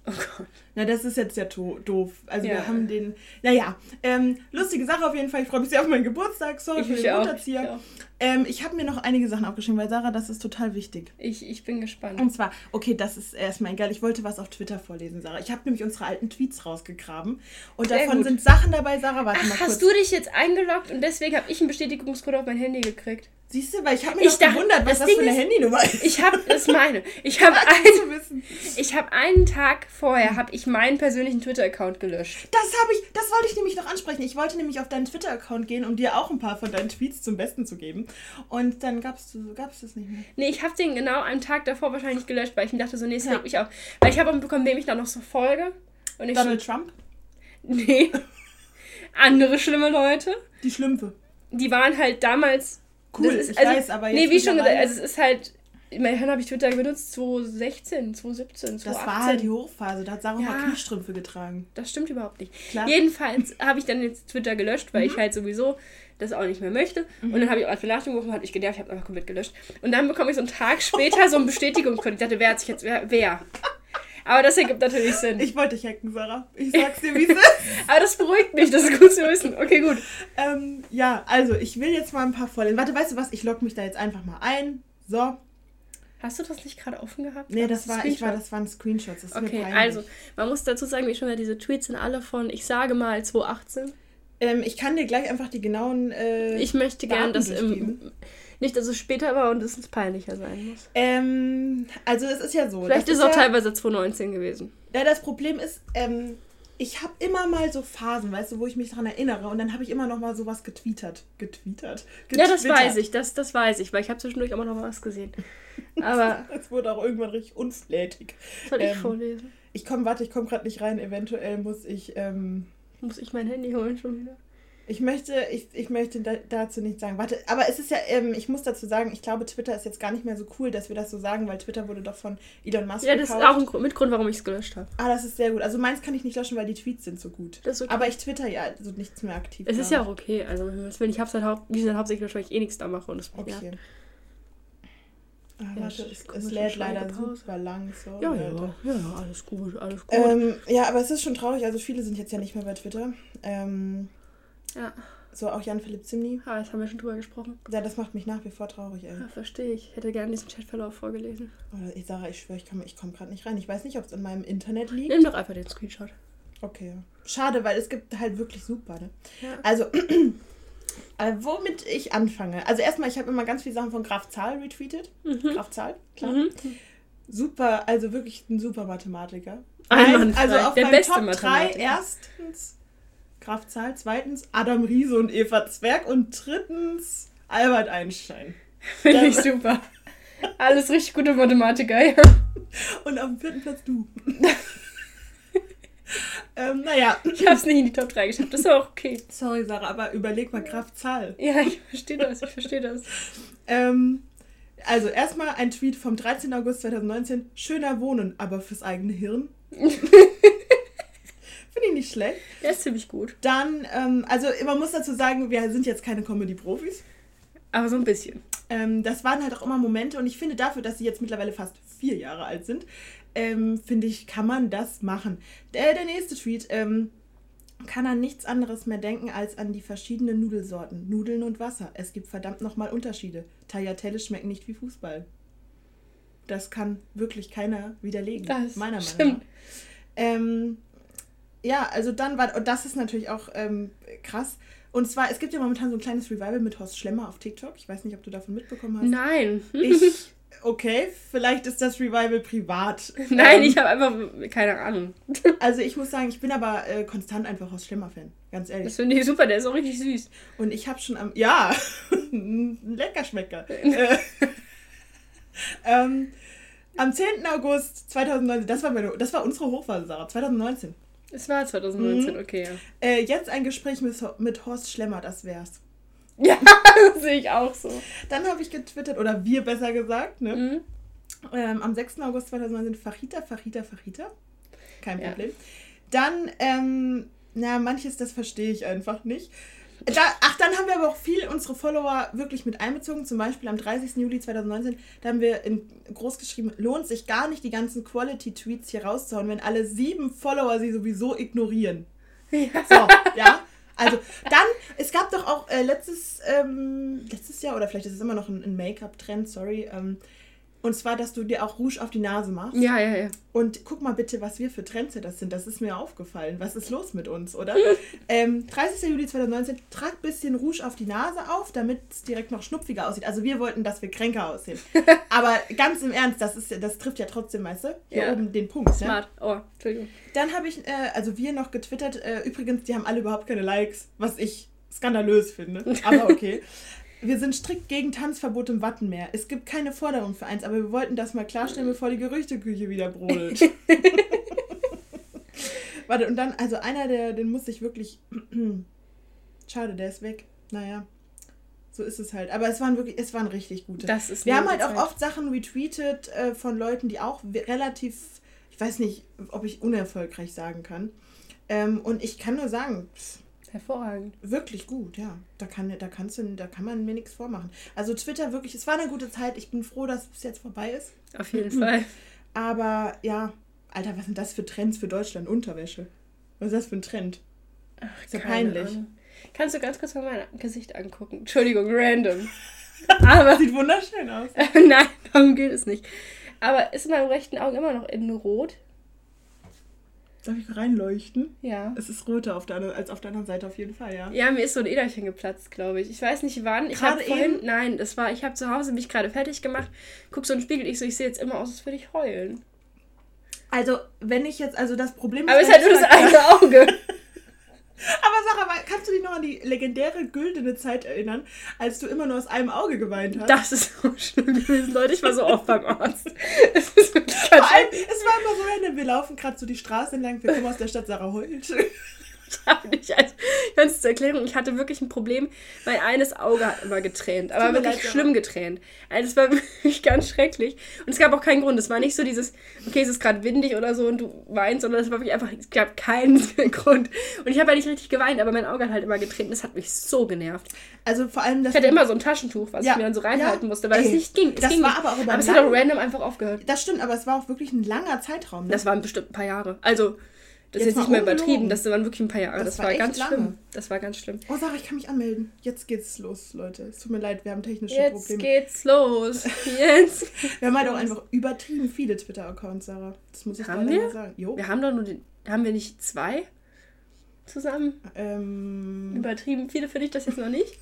Oh Gott. Na, das ist jetzt ja doof. Also ja. wir haben den. Naja, ähm, lustige Sache auf jeden Fall. Ich freue mich sehr auf meinen Geburtstag. Sorry ich für den Mutterzieher. Ich, ähm, ich habe mir noch einige Sachen aufgeschrieben, weil Sarah, das ist total wichtig. Ich, ich bin gespannt. Und zwar, okay, das ist erstmal egal. Ich wollte was auf Twitter vorlesen, Sarah. Ich habe nämlich unsere alten Tweets rausgegraben. Und sehr davon gut. sind Sachen dabei, Sarah. Warte Ach, mal kurz. Hast du dich jetzt eingeloggt und deswegen habe ich einen Bestätigungscode auf mein Handy gekriegt? Siehst du, weil ich habe mich ich gewundert, was das, das für eine ist, Handynummer ist. Ich habe, das meine. Ich habe ein, ich habe einen Tag vorher habe ich meinen persönlichen Twitter-Account gelöscht. Das habe ich, das wollte ich nämlich noch ansprechen. Ich wollte nämlich auf deinen Twitter-Account gehen, um dir auch ein paar von deinen Tweets zum Besten zu geben. Und dann gab es das nicht mehr. Nee, ich habe den genau einen Tag davor wahrscheinlich gelöscht, weil ich mir dachte so, nee, das ja. mich auf. Weil ich habe auch bekommen, wem ich da noch so folge. Donald Trump? Nee. Andere schlimme Leute. Die Schlümpfe. Die waren halt damals Cool, ist, ich also, weiß, aber jetzt Nee, wie schon gesagt, also es ist halt, immerhin habe ich Twitter benutzt 2016, 2017, 2018. Das war halt die Hochphase, da hat Sarah ja, mal Kniestrümpfe getragen. Das stimmt überhaupt nicht. Klar. Jedenfalls habe ich dann jetzt Twitter gelöscht, weil mhm. ich halt sowieso das auch nicht mehr möchte. Mhm. Und dann habe ich auch als Benachrichtigung gerufen, hat ich genervt, ich habe einfach komplett gelöscht. Und dann bekomme ich so einen Tag später so einen Bestätigungscode. Ich dachte, wer hat sich jetzt, wer? wer? Aber das ergibt natürlich Sinn. Ich wollte dich hacken, Sarah. Ich sag's dir, wie es ist. Aber das beruhigt mich, das ist gut zu wissen. Okay, gut. Ähm, ja, also ich will jetzt mal ein paar vorlesen. Warte, weißt du was? Ich logge mich da jetzt einfach mal ein. So. Hast du das nicht gerade offen gehabt? Nee, das, war, ich war, das waren Screenshots. Das okay, also, man muss dazu sagen, wie schon wieder, diese Tweets sind alle von, ich sage mal, 2018. Ähm, ich kann dir gleich einfach die genauen. Äh, ich möchte gerne, dass im, nicht, dass es später war und es uns peinlicher sein muss. Ähm, also es ist ja so. Vielleicht ist es auch ja, teilweise 2019 gewesen. Ja, das Problem ist, ähm, ich habe immer mal so Phasen, weißt du, wo ich mich daran erinnere und dann habe ich immer noch mal sowas getweetert. Getweetert? Ja, das weiß ich, das, das weiß ich, weil ich habe zwischendurch immer noch mal was gesehen. Aber... es wurde auch irgendwann richtig unflätig. Soll ich ähm, vorlesen? Ich komme, warte, ich komme gerade nicht rein. Eventuell muss ich... Ähm, muss ich mein Handy holen schon wieder? Ich möchte, ich, ich möchte da, dazu nichts sagen. Warte, aber es ist ja, ähm, ich muss dazu sagen, ich glaube, Twitter ist jetzt gar nicht mehr so cool, dass wir das so sagen, weil Twitter wurde doch von Elon Musk Ja, das gekauft. ist auch ein Grund, Mitgrund, warum ich es gelöscht habe. Ah, das ist sehr gut. Also meins kann ich nicht löschen, weil die Tweets sind so gut. Das ist okay. Aber ich twitter ja also nichts mehr aktiv. Es ist ja auch okay. Also wenn ich hab's halt haupt, wie gesagt, hauptsächlich wahrscheinlich eh nichts da mache und das Okay. Ah, ja, warte, es, es lädt leider super lang. So, ja, ja, ja, ja, alles gut, alles gut. Ähm, ja, aber es ist schon traurig. Also viele sind jetzt ja nicht mehr bei Twitter. Ähm, ja. So auch Jan-Philipp Zimny. Ah, das haben wir schon drüber gesprochen. Ja, das macht mich nach wie vor traurig, ey. Ja, verstehe ich. Ich hätte gerne diesen Chatverlauf vorgelesen. Oder ich sage, ich schwöre, ich komme ich komm gerade nicht rein. Ich weiß nicht, ob es in meinem Internet liegt. Nimm doch einfach den Screenshot. Okay. Schade, weil es gibt halt wirklich super, ne? Ja. Also, äh, womit ich anfange. Also erstmal, ich habe immer ganz viele Sachen von Graf Zahl retweetet. Mhm. Graf Zahl, klar. Mhm. Super, also wirklich ein super Mathematiker. Ein, also auf der beste Top 3 erstens Graf Zahl, zweitens Adam Riese und Eva Zwerg und drittens Albert Einstein. Finde ich super. Alles richtig gute Mathematiker, ja. Und auf dem vierten Platz du. ähm, naja. Ich habe es nicht in die Top 3 geschafft, das ist auch okay. Sorry, Sarah, aber überleg mal Graf Zahl. Ja, ich verstehe das, ich verstehe das. ähm, also erstmal ein Tweet vom 13. August 2019. Schöner Wohnen, aber fürs eigene Hirn. Finde ich nicht schlecht. Der ist ziemlich gut. Dann, ähm, also man muss dazu sagen, wir sind jetzt keine Comedy-Profis. Aber so ein bisschen. Ähm, das waren halt auch immer Momente und ich finde dafür, dass sie jetzt mittlerweile fast vier Jahre alt sind, ähm, finde ich, kann man das machen. Der, der nächste Tweet, ähm, kann an nichts anderes mehr denken als an die verschiedenen Nudelsorten. Nudeln und Wasser. Es gibt verdammt nochmal Unterschiede. Tagliatelle schmecken nicht wie Fußball. Das kann wirklich keiner widerlegen. Das meiner Meinung nach. Ähm, ja, also dann war, und das ist natürlich auch ähm, krass. Und zwar, es gibt ja momentan so ein kleines Revival mit Horst Schlemmer auf TikTok. Ich weiß nicht, ob du davon mitbekommen hast. Nein. Ich, okay, vielleicht ist das Revival privat. Nein, ähm, ich habe einfach keine Ahnung. Also ich muss sagen, ich bin aber äh, konstant einfach Horst Schlemmer-Fan. Ganz ehrlich. Das finde ich super, der ist auch richtig süß. Und ich habe schon am, ja, ein Leckerschmecker. äh, ähm, am 10. August 2019, das war, meine, das war unsere Hochphase, Sarah, 2019. Es war 2019, mhm. okay. Äh, jetzt ein Gespräch mit, mit Horst Schlemmer, das wär's. Ja, sehe ich auch so. Dann habe ich getwittert, oder wir besser gesagt, ne? Mhm. Ähm, am 6. August 2019 Fachita, Fachita, Fachita. Kein Problem. Ja. Dann ähm, na, manches, das verstehe ich einfach nicht. Da, ach, dann haben wir aber auch viel unsere Follower wirklich mit einbezogen. Zum Beispiel am 30. Juli 2019, da haben wir in groß geschrieben, lohnt sich gar nicht, die ganzen Quality-Tweets hier rauszuhauen, wenn alle sieben Follower sie sowieso ignorieren. Ja. So, ja. Also dann, es gab doch auch äh, letztes, ähm, letztes Jahr, oder vielleicht ist es immer noch ein, ein Make-up-Trend, sorry, ähm, und zwar, dass du dir auch Rouge auf die Nase machst. Ja, ja, ja. Und guck mal bitte, was wir für Trends das sind. Das ist mir aufgefallen. Was ist los mit uns, oder? ähm, 30. Juli 2019, trag ein bisschen Rouge auf die Nase auf, damit es direkt noch schnupfiger aussieht. Also wir wollten, dass wir kränker aussehen. Aber ganz im Ernst, das, ist, das trifft ja trotzdem, weißt du? Hier ja. oben den Punkt. Ne? Smart. Ne? Oh, Entschuldigung. Dann habe ich, äh, also wir noch getwittert, äh, übrigens, die haben alle überhaupt keine Likes, was ich skandalös finde. Aber okay. Wir sind strikt gegen Tanzverbot im Wattenmeer. Es gibt keine Forderung für eins, aber wir wollten das mal klarstellen, bevor die Gerüchteküche wieder brodelt. Warte, und dann, also einer, der, den muss ich wirklich. Schade, der ist weg. Naja. So ist es halt. Aber es waren wirklich, es waren richtig gute. Das ist Wir haben halt auch oft Sachen retweetet äh, von Leuten, die auch relativ, ich weiß nicht, ob ich unerfolgreich sagen kann. Ähm, und ich kann nur sagen, pff, Hervorragend. Wirklich gut, ja. Da kann, da kannst du, da kann man mir nichts vormachen. Also Twitter wirklich, es war eine gute Zeit. Ich bin froh, dass es jetzt vorbei ist. Auf jeden Fall. Aber ja, Alter, was sind das für Trends für Deutschland? Unterwäsche. Was ist das für ein Trend? Ach, ist ja peinlich. Ahnung. Kannst du ganz kurz mal mein Gesicht angucken? Entschuldigung, random. Aber sieht wunderschön aus. Nein, darum geht es nicht. Aber ist in meinem rechten Auge immer noch innen rot? Darf ich reinleuchten? Ja. Es ist roter auf der, als auf der anderen Seite auf jeden Fall, ja. Ja, mir ist so ein Äderchen geplatzt, glaube ich. Ich weiß nicht wann. Ich habe vorhin, nein, das war, ich habe zu Hause mich gerade fertig gemacht, guck so in den Spiegel, ich so, ich sehe jetzt immer aus, als würde ich heulen. Also, wenn ich jetzt, also das Problem ist. Aber es ist halt nur das eine Auge. Aber sag mal, kannst du dich noch an die legendäre güldene Zeit erinnern, als du immer nur aus einem Auge geweint hast? Das ist so schlimm gewesen, Leute. Ich war so oft beim Arzt. Es ist Vor allem, es war immer so random. Wir laufen gerade so die Straße entlang, wir kommen aus der Stadt Sarah heult. ich habe nicht, also, ganz zur Erklärung, ich hatte wirklich ein Problem. Mein eines Auge hat immer getränt, aber wirklich leid, schlimm getränt. Also es war wirklich ganz schrecklich. Und es gab auch keinen Grund. Es war nicht so dieses, okay, es ist gerade windig oder so und du weinst, sondern es war wirklich einfach, es gab keinen Grund. Und ich habe ja nicht richtig geweint, aber mein Auge hat halt immer getränt. Das hat mich so genervt. Also vor allem das. Ich hatte immer so ein Taschentuch, was ja, ich mir dann so reinhalten ja, musste, weil ey, es nicht ging. Es das ging war aber auch Aber es hat auch random einfach aufgehört. Das stimmt, aber es war auch wirklich ein langer Zeitraum. Ne? Das waren bestimmt ein paar Jahre. Also das ist jetzt nicht mehr übertrieben, das waren wirklich ein paar Jahre. Das, das war, war ganz lange. schlimm. Das war ganz schlimm. Oh, Sarah, ich kann mich anmelden. Jetzt geht's los, Leute. Es tut mir leid, wir haben technische jetzt Probleme. Jetzt geht's los. Jetzt. wir haben halt auch einfach übertrieben viele Twitter-Accounts, Sarah. Das muss ich haben wir? sagen. Jo. Wir haben doch nur den. Haben wir nicht zwei zusammen? Ähm, übertrieben viele finde ich das jetzt noch nicht.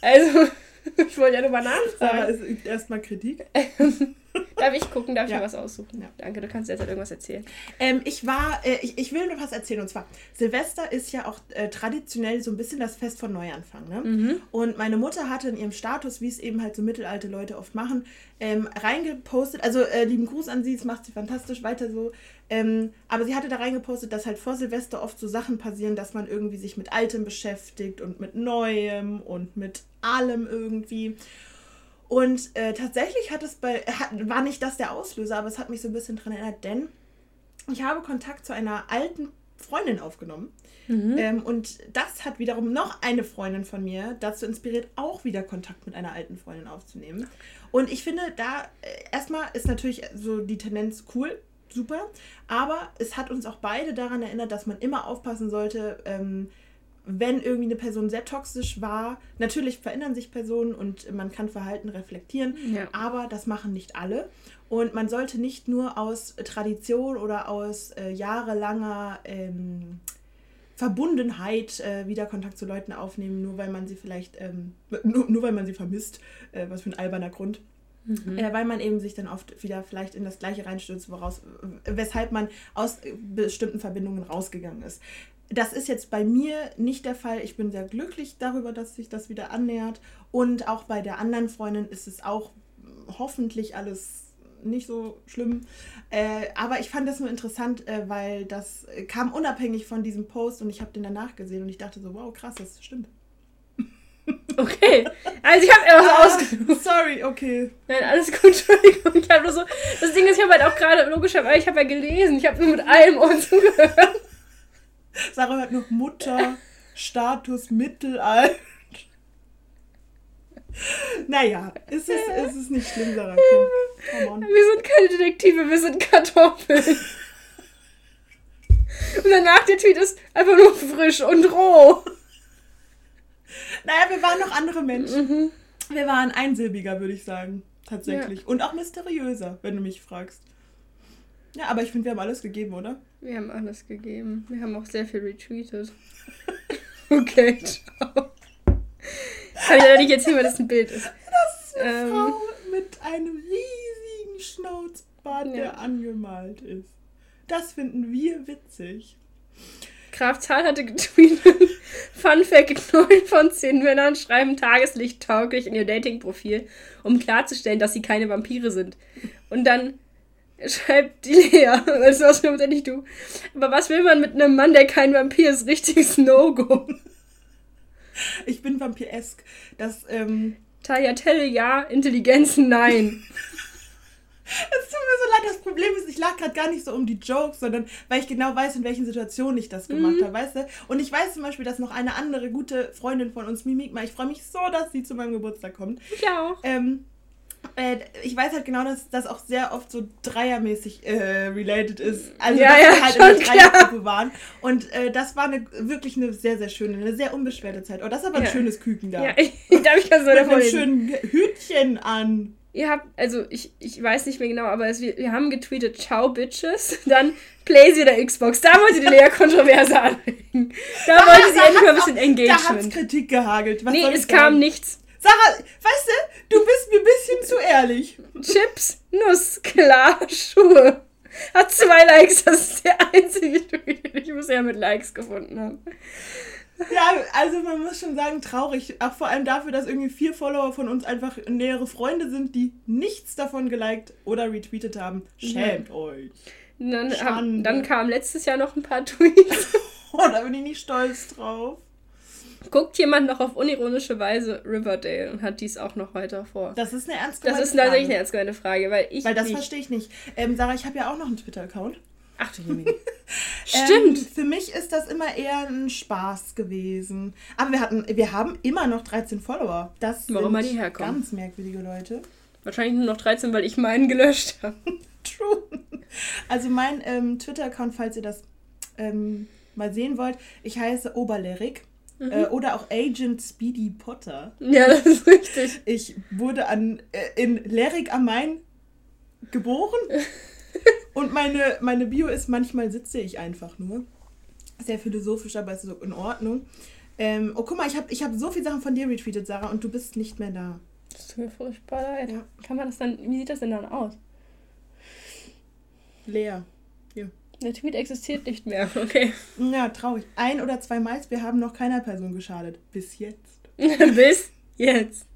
Also, ich wollte ja nur mal nachfragen. Sarah, es übt erstmal Kritik. Darf ich gucken? Darf ich ja. mir was aussuchen? Ja. Danke, du kannst jetzt halt irgendwas erzählen. Ähm, ich war, äh, ich, ich will nur was erzählen. Und zwar, Silvester ist ja auch äh, traditionell so ein bisschen das Fest von Neuanfang. Ne? Mhm. Und meine Mutter hatte in ihrem Status, wie es eben halt so mittelalte Leute oft machen, ähm, reingepostet. Also, äh, lieben Gruß an sie, es macht sie fantastisch, weiter so. Ähm, aber sie hatte da reingepostet, dass halt vor Silvester oft so Sachen passieren, dass man irgendwie sich mit Altem beschäftigt und mit Neuem und mit allem irgendwie. Und äh, tatsächlich hat es bei, hat, war nicht das der Auslöser, aber es hat mich so ein bisschen dran erinnert, denn ich habe Kontakt zu einer alten Freundin aufgenommen. Mhm. Ähm, und das hat wiederum noch eine Freundin von mir dazu inspiriert, auch wieder Kontakt mit einer alten Freundin aufzunehmen. Und ich finde, da äh, erstmal ist natürlich so die Tendenz cool, super, aber es hat uns auch beide daran erinnert, dass man immer aufpassen sollte, ähm, wenn irgendwie eine Person sehr toxisch war, natürlich verändern sich Personen und man kann Verhalten reflektieren, ja. aber das machen nicht alle. Und man sollte nicht nur aus Tradition oder aus äh, jahrelanger ähm, Verbundenheit äh, wieder Kontakt zu Leuten aufnehmen, nur weil man sie vielleicht, ähm, nur, nur weil man sie vermisst, äh, was für ein alberner Grund. Mhm. Äh, weil man eben sich dann oft wieder vielleicht in das Gleiche reinstürzt, woraus, weshalb man aus bestimmten Verbindungen rausgegangen ist das ist jetzt bei mir nicht der Fall. Ich bin sehr glücklich darüber, dass sich das wieder annähert. Und auch bei der anderen Freundin ist es auch hoffentlich alles nicht so schlimm. Äh, aber ich fand das nur interessant, äh, weil das kam unabhängig von diesem Post und ich habe den danach gesehen und ich dachte so, wow, krass, das stimmt. Okay, also ich habe etwas ah, ausgesucht. Sorry, okay. Nein, alles gut, Entschuldigung. Ich habe nur so, das Ding ist, ich habe halt auch gerade, logischerweise, ich habe ja gelesen, ich habe nur mit allem Ohr zugehört. Sarah hört noch Mutter, Status, Mittelalter. Naja, es ist, es ist nicht schlimm, Sarah. Komm, wir sind keine Detektive, wir sind Kartoffeln. Und danach der Tweet ist einfach nur frisch und roh. Naja, wir waren noch andere Menschen. Mhm. Wir waren einsilbiger, würde ich sagen. Tatsächlich. Ja. Und auch mysteriöser, wenn du mich fragst. Ja, aber ich finde, wir haben alles gegeben, oder? Wir haben alles gegeben. Wir haben auch sehr viel retweetet. okay, ciao. Kann ich leider nicht erzählen, weil das ein Bild ist. Das ist eine ähm, Frau mit einem riesigen Schnauzbart, ja. der angemalt ist. Das finden wir witzig. Graf Zahl hatte getweetet, Fun Fact, 9 von 10 Männern schreiben Tageslicht tauglich in ihr Dating-Profil, um klarzustellen, dass sie keine Vampire sind. Und dann schreibt die Lea, also was stimmt ja nicht du. Aber was will man mit einem Mann, der kein Vampir ist? Richtiges No-Go. Ich bin vampiresk. Das, ähm... Tagliatelle ja, Intelligenz nein. Es tut mir so leid, das Problem ist, ich lag gerade gar nicht so um die Jokes, sondern weil ich genau weiß, in welchen Situationen ich das gemacht mhm. habe, weißt du? Und ich weiß zum Beispiel, dass noch eine andere gute Freundin von uns, Mimikma, ich freue mich so, dass sie zu meinem Geburtstag kommt. Ich auch. Ähm, äh, ich weiß halt genau, dass das auch sehr oft so dreiermäßig äh, related ist. Also, ja, dass ja, wir halt in der Dreiergruppe waren. Und äh, das war eine, wirklich eine sehr, sehr schöne, eine sehr unbeschwerte Zeit. Oh, das ist aber ein ja. schönes Küken da. Ja, ich, darf ich ja so Mit einem schönen Hütchen an ihr habt, also ich, ich weiß nicht mehr genau, aber es, wir, wir haben getweetet, ciao Bitches, dann Playsee oder Xbox. Da wollte die Lea Kontroverse anlegen. Da ah, wollte sie endlich mal ein bisschen Engagement. Da hat Kritik gehagelt. Was nee, es kam nichts. Sarah, weißt du, du bist mir ein bisschen zu ehrlich. Chips, Nuss, klar, Schuhe. Hat zwei Likes, das ist der einzige Tweet, den ich bisher mit Likes gefunden habe. Ja, also man muss schon sagen, traurig. Auch vor allem dafür, dass irgendwie vier Follower von uns einfach nähere Freunde sind, die nichts davon geliked oder retweetet haben. Schämt ja. euch. Dann, dann kamen letztes Jahr noch ein paar Tweets. oh, da bin ich nicht stolz drauf. Guckt jemand noch auf unironische Weise Riverdale und hat dies auch noch weiter vor? Das ist eine ernst gemeinte Frage. Das ist tatsächlich eine ernst gemeinte Frage, weil ich. Weil das verstehe ich nicht. Ähm, Sarah, ich habe ja auch noch einen Twitter-Account. Ach du. Stimmt. Ähm, für mich ist das immer eher ein Spaß gewesen. Aber wir hatten, wir haben immer noch 13 Follower. Das Warum sind die herkommen. ganz merkwürdige Leute. Wahrscheinlich nur noch 13, weil ich meinen gelöscht habe. True. Also mein ähm, Twitter-Account, falls ihr das ähm, mal sehen wollt, ich heiße Oberlerik. Mhm. Äh, oder auch Agent Speedy Potter. Ja, das ist richtig. Ich wurde an, äh, in Lerik am Main geboren. Und meine, meine Bio ist, manchmal sitze ich einfach nur. Sehr philosophisch, aber ist so in Ordnung. Ähm, oh, guck mal, ich habe ich hab so viele Sachen von dir retweetet, Sarah, und du bist nicht mehr da. Das tut mir furchtbar leid. Ja. Kann man das dann, wie sieht das denn dann aus? Leer. Der Tweet existiert nicht mehr, okay. Ja, traurig. Ein oder zwei Mal, wir haben noch keiner Person geschadet. Bis jetzt. Bis jetzt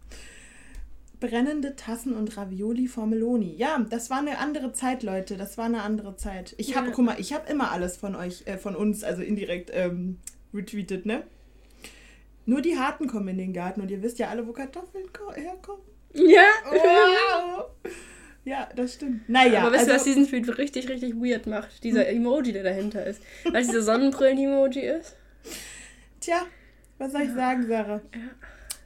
brennende Tassen und Ravioli vor Meloni. Ja, das war eine andere Zeit, Leute. Das war eine andere Zeit. Ich habe, ja. guck mal, ich habe immer alles von euch, äh, von uns, also indirekt ähm, retweetet, ne? Nur die Harten kommen in den Garten und ihr wisst ja alle, wo Kartoffeln herkommen. Ja. Wow. Ja, das stimmt. Naja. Aber wisst ihr, also, was diesen Tweet richtig, richtig weird macht? Dieser hm. Emoji, der dahinter ist. Weil es dieser Sonnenbrillen-Emoji ist. Tja, was soll ich sagen, Sarah? Ja.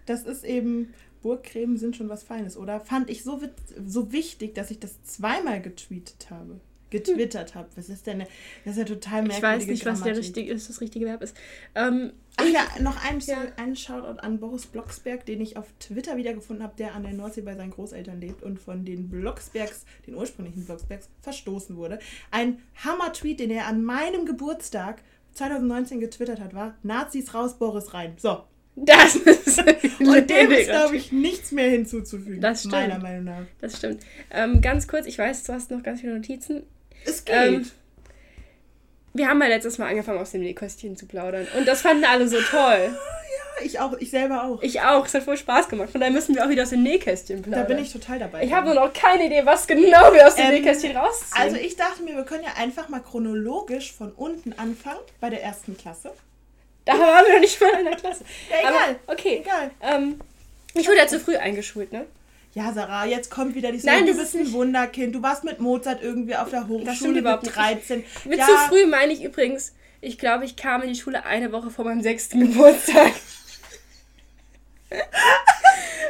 Das ist eben Burgcreme sind schon was Feines, oder? Fand ich so, so wichtig, dass ich das zweimal getweetet habe. Getwittert habe. Was ist denn? Das ist ja total merkwürdig. Ich weiß nicht, was der richtig ist, das richtige Verb ist. Ähm, Ach ja, noch ein, ja. Shoutout an Boris Blocksberg, den ich auf Twitter wiedergefunden habe, der an der Nordsee bei seinen Großeltern lebt und von den Blocksbergs, den ursprünglichen Blocksbergs, verstoßen wurde. Ein Hammer-Tweet, den er an meinem Geburtstag 2019 getwittert hat, war: Nazis raus, Boris rein. So, das ist. Und dem ist, glaube ich, nichts mehr hinzuzufügen. Das stimmt. Meiner Meinung nach. Das stimmt. Ähm, ganz kurz, ich weiß, du hast noch ganz viele Notizen. Es geht. Ähm, wir haben ja letztes Mal angefangen, aus dem Nähkästchen zu plaudern. Und das fanden alle so toll. Ja, ich auch. Ich selber auch. Ich auch. Es hat voll Spaß gemacht. Von daher müssen wir auch wieder aus dem Nähkästchen plaudern. Da bin ich total dabei. Ich habe nur noch keine Idee, was genau wir aus dem ähm, Nähkästchen rausziehen. Also ich dachte mir, wir können ja einfach mal chronologisch von unten anfangen, bei der ersten Klasse. Da waren wir noch nicht mal in der Klasse. Ja, egal. Aber, okay. Egal. Ähm, ich wurde ja zu früh eingeschult, ne? Ja, Sarah, jetzt kommt wieder die Story. Nein, du bist ein Wunderkind. Du warst mit Mozart irgendwie auf der Hochschule mit 13. Mit ja. zu früh meine ich übrigens, Ich glaube, ich kam in die Schule eine Woche vor meinem sechsten Geburtstag.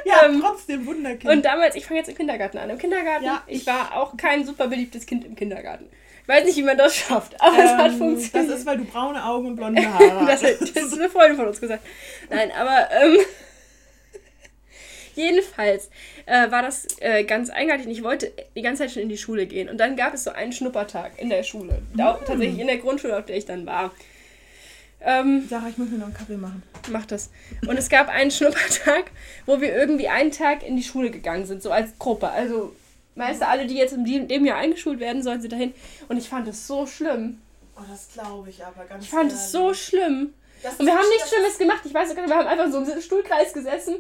ja, ähm, trotzdem Wunderkind. Und damals, ich fange jetzt im Kindergarten an. Im Kindergarten, ja, ich, ich war auch kein super beliebtes Kind im Kindergarten. Ich weiß nicht, wie man das schafft, aber ähm, es hat ähm, funktioniert. Das ist, weil du braune Augen und blonde Haare hast. das, das, ist eine Freundin von uns gesagt. Nein, aber ähm, jedenfalls äh, war das äh, ganz eigenartig. Ich wollte die ganze Zeit schon in die Schule gehen. Und dann gab es so einen Schnuppertag in der Schule. Mm. Tatsächlich in der Grundschule, auf der ich dann war. Ähm, Sarah, ich muss mir noch einen Kaffee machen. Mach das. Und es gab einen Schnuppertag, wo wir irgendwie einen Tag in die Schule gegangen sind, so als Gruppe. Also Weißt du, alle, die jetzt in dem Jahr eingeschult werden, sollen sie dahin. Und ich fand es so schlimm. Oh, das glaube ich aber ganz Ich fand es so schlimm. Das und wir haben nichts Schlimmes gemacht. Ich weiß sogar, wir haben einfach so im Stuhlkreis gesessen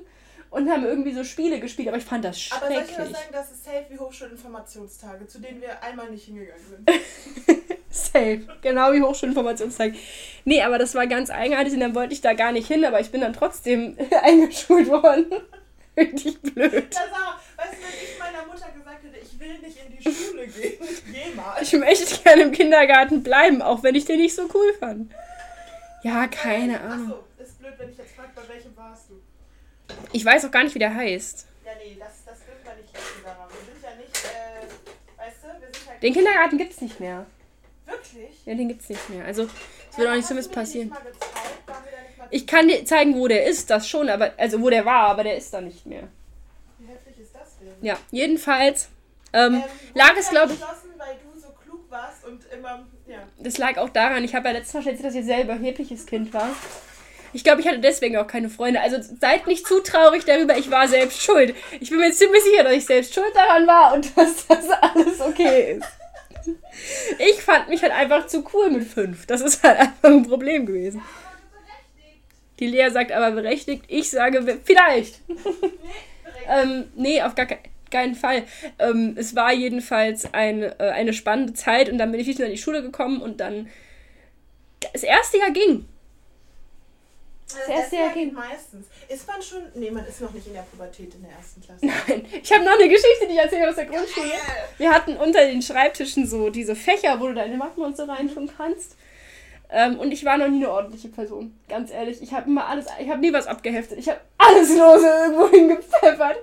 und haben irgendwie so Spiele gespielt, aber ich fand das schrecklich. Aber soll ich mal sagen, das ist safe wie Hochschulinformationstage, zu denen wir einmal nicht hingegangen sind. safe, genau wie Hochschulinformationstage. Nee, aber das war ganz eigenartig und dann wollte ich da gar nicht hin, aber ich bin dann trotzdem eingeschult worden. Richtig blöd. Ja, Sarah, weißt du, wenn ich meiner Mutter gesagt hätte, ich will nicht in die Schule gehen, jemals. Ich möchte gerne im Kindergarten bleiben, auch wenn ich den nicht so cool fand. Ja, keine Ahnung. Achso, ist blöd, wenn ich jetzt frage, bei welchem warst du? Ich weiß auch gar nicht, wie der heißt. Ja, nee, das, das dürfen wir nicht wissen, Sarah. Wir sind ja nicht, äh, weißt du, wir sind halt... Den Kindergarten gibt's nicht mehr. Wirklich? Ja, den gibt's nicht mehr. Also, es wird auch nicht so was passieren. Ich kann dir zeigen, wo der ist, das schon, aber also wo der war, aber der ist da nicht mehr. Wie heftig ist das denn? Ja, jedenfalls ähm, ähm, lag es, glaube ich. Weil du so klug warst und immer, ja. Das lag auch daran, ich habe ja letztes Mal erzählt, dass ich selber erhebliches Kind war. Ich glaube, ich hatte deswegen auch keine Freunde. Also seid nicht zu traurig darüber, ich war selbst schuld. Ich bin mir ziemlich sicher, dass ich selbst schuld daran war und dass das alles okay ist. Ich fand mich halt einfach zu cool mit fünf. Das ist halt einfach ein Problem gewesen. Die Lea sagt aber berechtigt. Ich sage vielleicht. ähm, nee, auf gar keinen Fall. Ähm, es war jedenfalls ein, äh, eine spannende Zeit und dann bin ich wieder in die Schule gekommen und dann. Das erste Jahr ging. Das erste Jahr ging. Meistens. Ist man schon. Nee, man ist noch nicht in der Pubertät in der ersten Klasse. Nein. Ich habe noch eine Geschichte, die ich erzähle aus der Grundschule. Wir hatten unter den Schreibtischen so diese Fächer, wo du deine Mappen und so reintun kannst. Ähm, und ich war noch nie eine ordentliche Person. Ganz ehrlich. Ich habe immer alles, ich habe nie was abgeheftet. Ich habe alles lose irgendwo hingepfeffert.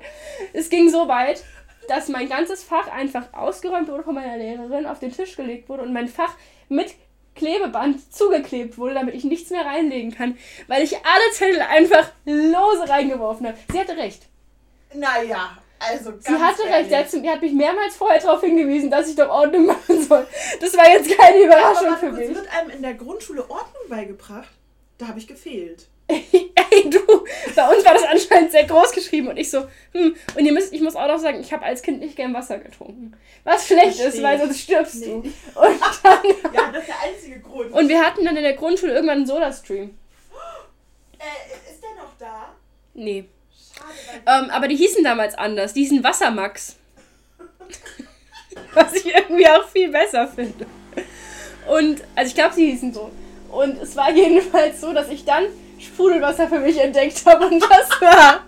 Es ging so weit, dass mein ganzes Fach einfach ausgeräumt wurde von meiner Lehrerin, auf den Tisch gelegt wurde und mein Fach mit Klebeband zugeklebt wurde, damit ich nichts mehr reinlegen kann, weil ich alle Zettel einfach lose reingeworfen habe. Sie hatte recht. Naja, also Sie hatte ehrlich. recht, sie hat, mich mehrmals vorher darauf hingewiesen, dass ich doch Ordnung machen soll. Das war jetzt keine Überraschung ja, für mich. Es wird einem in der Grundschule Ordnung beigebracht. Da habe ich gefehlt. Ey, du, bei uns war das anscheinend sehr groß geschrieben und ich so, hm, und ihr müsst, ich muss auch noch sagen, ich habe als Kind nicht gern Wasser getrunken. Was schlecht Verstehe. ist, weil sonst stirbst nee. du. Und dann, ja, das ist der einzige Grund. Und wir hatten dann in der Grundschule irgendwann einen Soda-Stream. Äh, ist der noch da? Nee. Ähm, aber die hießen damals anders. Die hießen Wassermax. Was ich irgendwie auch viel besser finde. Und, also ich glaube, sie hießen so. Und es war jedenfalls so, dass ich dann Sprudelwasser für mich entdeckt habe. Und das war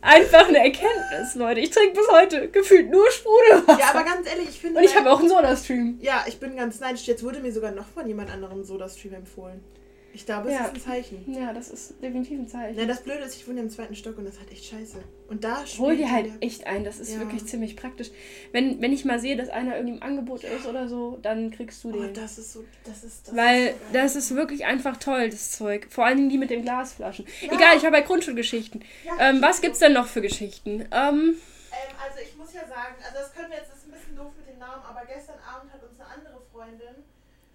einfach eine Erkenntnis, Leute. Ich trinke bis heute gefühlt nur Sprudelwasser. Ja, aber ganz ehrlich, ich finde. Und ich habe auch einen Soda-Stream. Ja, ich bin ganz neidisch. Jetzt wurde mir sogar noch von jemand anderem Soda-Stream empfohlen. Ich glaube, es ja. ist ein Zeichen. Ja, das ist definitiv ein Zeichen. Ja, das Blöde ist, ich wohne im zweiten Stock und das hat echt scheiße. Und da Hol dir halt echt ein, das ist ja. wirklich ziemlich praktisch. Wenn, wenn ich mal sehe, dass einer irgendwie im Angebot ist oder so, dann kriegst du oh, den. Oh, das ist so, das ist das Weil ist so das ist wirklich einfach toll, das Zeug. Vor allen Dingen die mit den Glasflaschen. Ja. Egal, ich habe bei Grundschulgeschichten. Ja, ähm, was gibt's denn noch für Geschichten? Ähm, ähm, also ich muss ja sagen, also das können wir jetzt, das ist ein bisschen doof mit den Namen, aber gestern Abend hat uns eine andere Freundin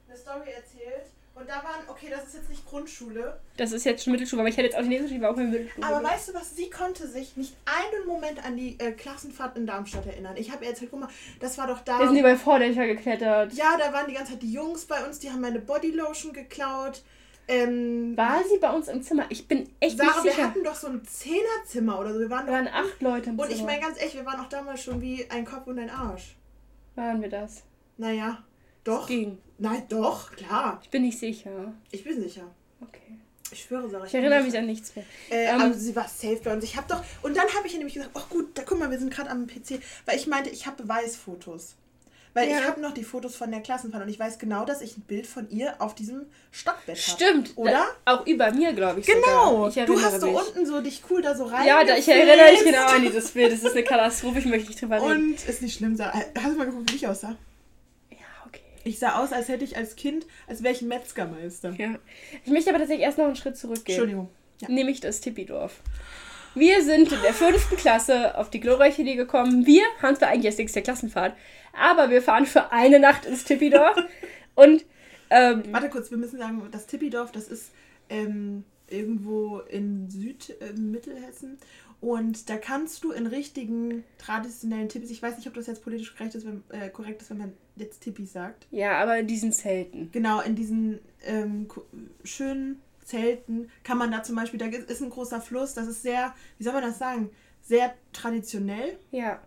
eine Story erzählt und da waren, okay, das ist jetzt nicht Grundschule. Das ist jetzt schon Mittelschule, aber ich hätte jetzt auch die nächste Schule auch in Mittelschule. Aber weißt du was, sie konnte sich nicht einen Moment an die äh, Klassenfahrt in Darmstadt erinnern. Ich habe ihr erzählt, guck mal, das war doch da. Da sind die bei Vordächer geklettert. Ja, da waren die ganze Zeit die Jungs bei uns, die haben meine Bodylotion geklaut. Ähm, war sie bei uns im Zimmer? Ich bin echt Sarah, nicht sicher. wir hatten doch so ein Zehnerzimmer oder so. Wir waren, wir waren acht Leute im Und Zimmer. ich meine ganz ehrlich, wir waren auch damals schon wie ein Kopf und ein Arsch. Waren wir das? Naja. Doch. Es ging. Nein, doch, klar. Ich bin nicht sicher. Ich bin sicher. Okay. Ich schwöre, Sarah. Ich, ich erinnere mich an nichts mehr. Äh, ähm, aber sie war safe bei uns. Ich habe doch. Und dann habe ich ihr nämlich gesagt: Ach gut, da guck mal, wir sind gerade am PC. Weil ich meinte, ich habe Beweisfotos. Weil ja. ich habe noch die Fotos von der Klassenfahrt und ich weiß genau, dass ich ein Bild von ihr auf diesem Stockbett habe. Stimmt, oder? auch über mir, glaube ich. Genau. Ich du hast so unten so dich cool da so rein. Ja, da, ich erinnere mich genau an dieses Bild. Das ist eine Katastrophe, ich möchte nicht drüber reden. Und ist nicht schlimm. Hast du mal geguckt, wie ich aussah? Ich sah aus, als hätte ich als Kind, als wäre ich ein Metzgermeister. Ja. Ich möchte aber tatsächlich erst noch einen Schritt zurückgehen. Entschuldigung. Ja. Nämlich das Tippidorf. Wir sind in der fünften Klasse auf die glorreiche Idee gekommen. Wir haben zwar eigentlich erst nächste Klassenfahrt, aber wir fahren für eine Nacht ins Tippidorf. und. Ähm, Warte kurz, wir müssen sagen, das Tippidorf, das ist ähm, irgendwo in Südmittelhessen. Äh, und da kannst du in richtigen traditionellen Tippis, ich weiß nicht, ob das jetzt politisch korrekt ist, wenn, äh, korrekt ist, wenn man jetzt Tippis sagt. Ja, aber in diesen Zelten. Genau, in diesen ähm, schönen Zelten kann man da zum Beispiel, da ist ein großer Fluss, das ist sehr, wie soll man das sagen, sehr traditionell. Ja.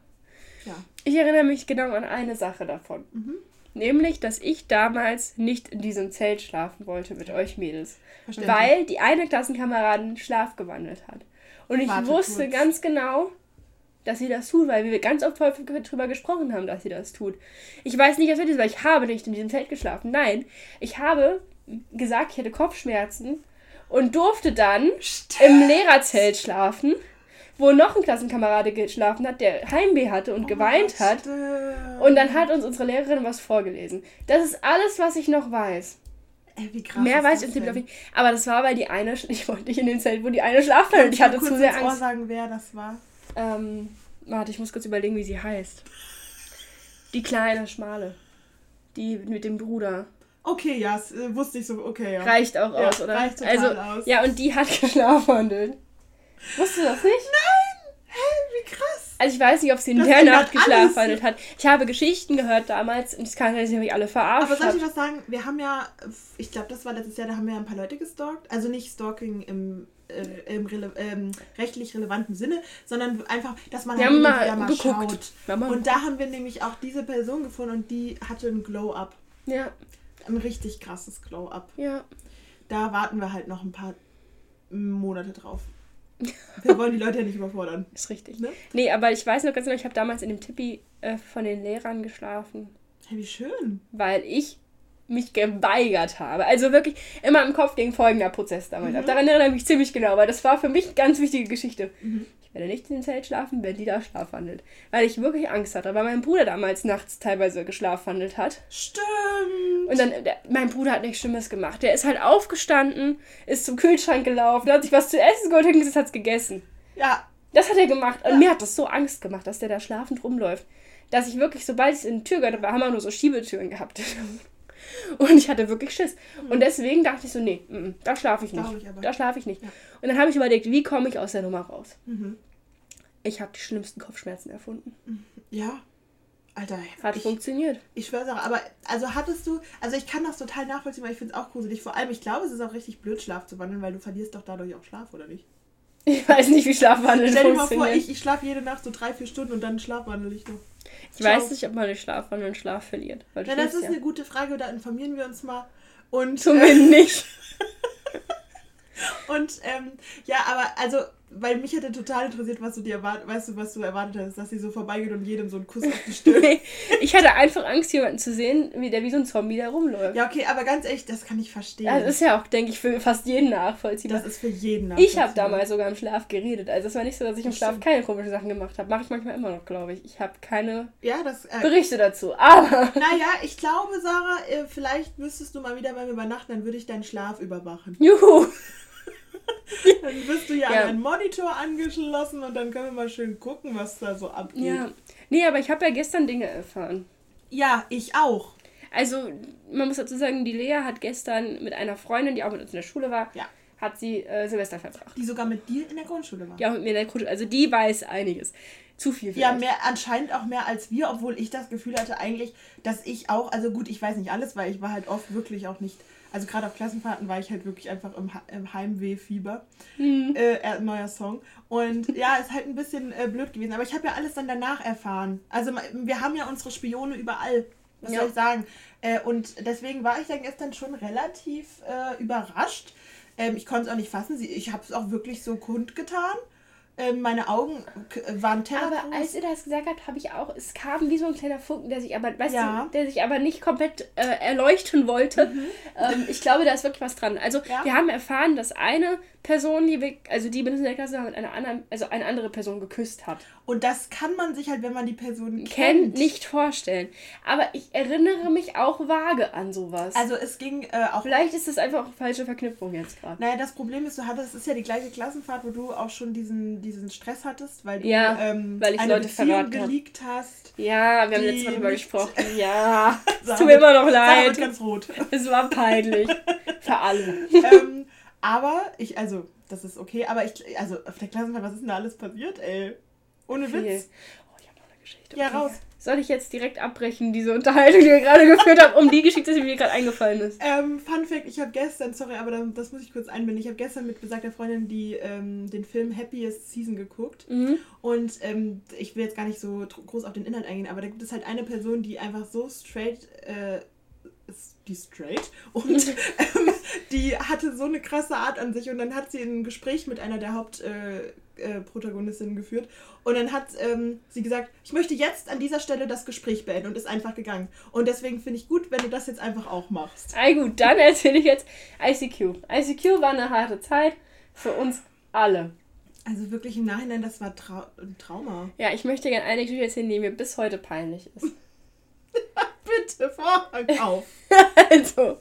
ja. Ich erinnere mich genau an eine Sache davon. Mhm. Nämlich, dass ich damals nicht in diesem Zelt schlafen wollte mit euch Mädels. Weil die eine Klassenkameradin schlafgewandelt hat. Und ich Warte wusste kurz. ganz genau, dass sie das tut, weil wir ganz oft häufig darüber gesprochen haben, dass sie das tut. Ich weiß nicht, was das ist, weil ich habe nicht in diesem Zelt geschlafen. Nein, ich habe gesagt, ich hätte Kopfschmerzen und durfte dann Stimmt. im Lehrerzelt schlafen, wo noch ein Klassenkamerade geschlafen hat, der Heimweh hatte und oh, geweint hat. Und dann hat uns unsere Lehrerin was vorgelesen. Das ist alles, was ich noch weiß. Ey, wie krass Mehr weiß ich im nicht. Aber das war, weil die eine, ich wollte nicht in den Zelt, wo die eine schlafen und ich hatte zu sehr Angst. sagen, wer das war? Ähm, warte, ich muss kurz überlegen, wie sie heißt. Die kleine, schmale. Die mit dem Bruder. Okay, ja, das, äh, wusste ich so, okay, ja. Reicht auch ja, aus, oder? Reicht total also, aus. Ja, und die hat geschlafwandelt. Wusstest du das nicht? Nein! Hä, wie krass! Also ich weiß nicht, ob sie in der Nacht geschlafwandelt hat. Ich habe Geschichten gehört damals und das kann ich mich alle verarscht Aber soll ich was sagen? Wir haben ja, ich glaube, das war letztes Jahr, da haben wir ja ein paar Leute gestalkt. Also nicht Stalking im äh, im rele ähm, rechtlich relevanten Sinne, sondern einfach, dass man halt mal, mal schaut. Und da haben wir nämlich auch diese Person gefunden und die hatte ein Glow-Up. Ja ein richtig krasses Glow-Up. Ja. Da warten wir halt noch ein paar Monate drauf. Wir wollen die Leute ja nicht überfordern. Ist richtig. Ne? Nee, aber ich weiß noch ganz genau, ich habe damals in dem Tippi äh, von den Lehrern geschlafen. Hey, wie schön. Weil ich mich geweigert habe. Also wirklich immer im Kopf ging folgender Prozess damals. Mhm. Daran erinnere ich mich ziemlich genau, weil das war für mich eine ganz wichtige Geschichte. Mhm. Ich werde nicht in den Zelt schlafen, wenn die da schlafwandelt. Weil ich wirklich Angst hatte, weil mein Bruder damals nachts teilweise geschlafwandelt hat. Stimmt. Und dann, der, mein Bruder hat nichts Schlimmes gemacht. Der ist halt aufgestanden, ist zum Kühlschrank gelaufen, hat sich was zu essen geholt und hat es gegessen. Ja. Das hat er gemacht. Und ja. mir hat das so Angst gemacht, dass der da schlafend rumläuft. Dass ich wirklich, sobald ich in die Tür gehört habe, haben wir nur so Schiebetüren gehabt. Und ich hatte wirklich Schiss. Und mhm. deswegen dachte ich so, nee, m mm, -m, da schlafe ich nicht. Ich da schlafe ich nicht. Ja. Und dann habe ich überlegt, wie komme ich aus der Nummer raus? Mhm. Ich habe die schlimmsten Kopfschmerzen erfunden. Mhm. Ja. Alter, hat ich, funktioniert. Ich schwöre auch, aber also hattest du, also ich kann das total nachvollziehen, weil ich finde es auch gruselig. Vor allem, ich glaube, es ist auch richtig blöd, Schlaf zu wandeln, weil du verlierst doch dadurch auch Schlaf, oder nicht? Ich weiß nicht, wie Schlafwandeln Stell dir mal vor, ich, ich schlafe jede Nacht so drei, vier Stunden und dann schlafwandel ich noch. Ich Ciao. weiß nicht, ob man durch Schlafwandeln Schlaf verliert. Weil ja, das ist ja. eine gute Frage, da informieren wir uns mal. Und, Zumindest äh, nicht. und ähm, ja, aber also weil mich hätte total interessiert, was du dir erwartet, weißt du, was du erwartet hast, dass sie so vorbeigeht und jedem so einen Kuss auf die Stirn. nee, ich hatte einfach Angst, jemanden zu sehen, wie der wie so ein Zombie da rumläuft. Ja, okay, aber ganz ehrlich, das kann ich verstehen. Das ist ja auch, denke ich, für fast jeden nachvollziehbar. Das ist für jeden nachvollziehbar. Ich habe damals sogar im Schlaf geredet. Also es war nicht so, dass ich im Schlaf keine komischen Sachen gemacht habe. Mache ich manchmal immer noch, glaube ich. Ich habe keine ja, das, äh, Berichte dazu. Aber. Naja, ich glaube, Sarah, äh, vielleicht müsstest du mal wieder bei mir übernachten, dann würde ich deinen Schlaf überwachen. Juhu! dann bist du ja, ja. an einen Monitor angeschlossen und dann können wir mal schön gucken, was da so abgeht. Ja. Nee, aber ich habe ja gestern Dinge erfahren. Ja, ich auch. Also, man muss dazu sagen, die Lea hat gestern mit einer Freundin, die auch mit uns in der Schule war, ja. hat sie äh, Silvester verbracht. Die sogar mit dir in der Grundschule war. Ja, mit mir in der Grundschule. Also die weiß einiges. Zu viel. Vielleicht. Ja, mehr, anscheinend auch mehr als wir, obwohl ich das Gefühl hatte eigentlich, dass ich auch, also gut, ich weiß nicht alles, weil ich war halt oft wirklich auch nicht also gerade auf Klassenfahrten war ich halt wirklich einfach im, im Heimweh-Fieber. Mhm. Äh, neuer Song. Und ja, ist halt ein bisschen äh, blöd gewesen. Aber ich habe ja alles dann danach erfahren. Also wir haben ja unsere Spione überall. Was ja. soll ich sagen? Äh, und deswegen war ich dann gestern schon relativ äh, überrascht. Ähm, ich konnte es auch nicht fassen. Ich habe es auch wirklich so kundgetan. Äh, meine Augen waren tellergroß. Aber als ihr das gesagt habt, habe ich auch, es kam wie so ein kleiner Funken, der sich aber, weißt ja. du, der sich aber nicht komplett äh, erleuchten wollte. Mhm. Ähm, ich glaube, da ist wirklich was dran. Also ja. wir haben erfahren, dass eine Person, die wir, also die in der Klasse mit einer anderen, also eine andere Person geküsst hat. Und das kann man sich halt, wenn man die Person kennt, kennt nicht vorstellen. Aber ich erinnere mich auch vage an sowas. Also es ging äh, auch. Vielleicht ist das einfach auch falsche Verknüpfung jetzt gerade. Naja, das Problem ist, du hattest, es ist ja die gleiche Klassenfahrt, wo du auch schon diesen, diesen Stress hattest, weil du ja, ähm, weil ich eine Leute Beziehung geleakt hast. Ja, wir haben letztes Mal darüber gesprochen. Ja, es tut mir immer noch leid. ganz rot. Es war peinlich. Für alle. ähm, aber ich, also, das ist okay, aber ich, also auf der Klassenfahrt, was ist denn da alles passiert, ey? Ohne Viel. Witz. Oh, ich habe noch eine Geschichte. Ja, okay. raus. Soll ich jetzt direkt abbrechen, diese Unterhaltung, die wir gerade geführt haben, um die Geschichte, die mir gerade eingefallen ist? Ähm, Fun Fact, ich habe gestern, sorry, aber das muss ich kurz einbinden, ich habe gestern mit besagter Freundin die, ähm, den Film Happiest Season geguckt mhm. und ähm, ich will jetzt gar nicht so groß auf den Inhalt eingehen, aber da gibt es halt eine Person, die einfach so straight äh, die straight und ähm, die hatte so eine krasse Art an sich und dann hat sie ein Gespräch mit einer der Hauptprotagonistinnen äh, äh, geführt und dann hat ähm, sie gesagt, ich möchte jetzt an dieser Stelle das Gespräch beenden und ist einfach gegangen. Und deswegen finde ich gut, wenn du das jetzt einfach auch machst. Ah gut, dann erzähle ich jetzt ICQ. ICQ war eine harte Zeit für uns alle. Also wirklich im Nachhinein, das war Trau ein Trauma. Ja, ich möchte gerne eine Geschichte erzählen, die mir bis heute peinlich ist. Bitte, Vorhang auf. also,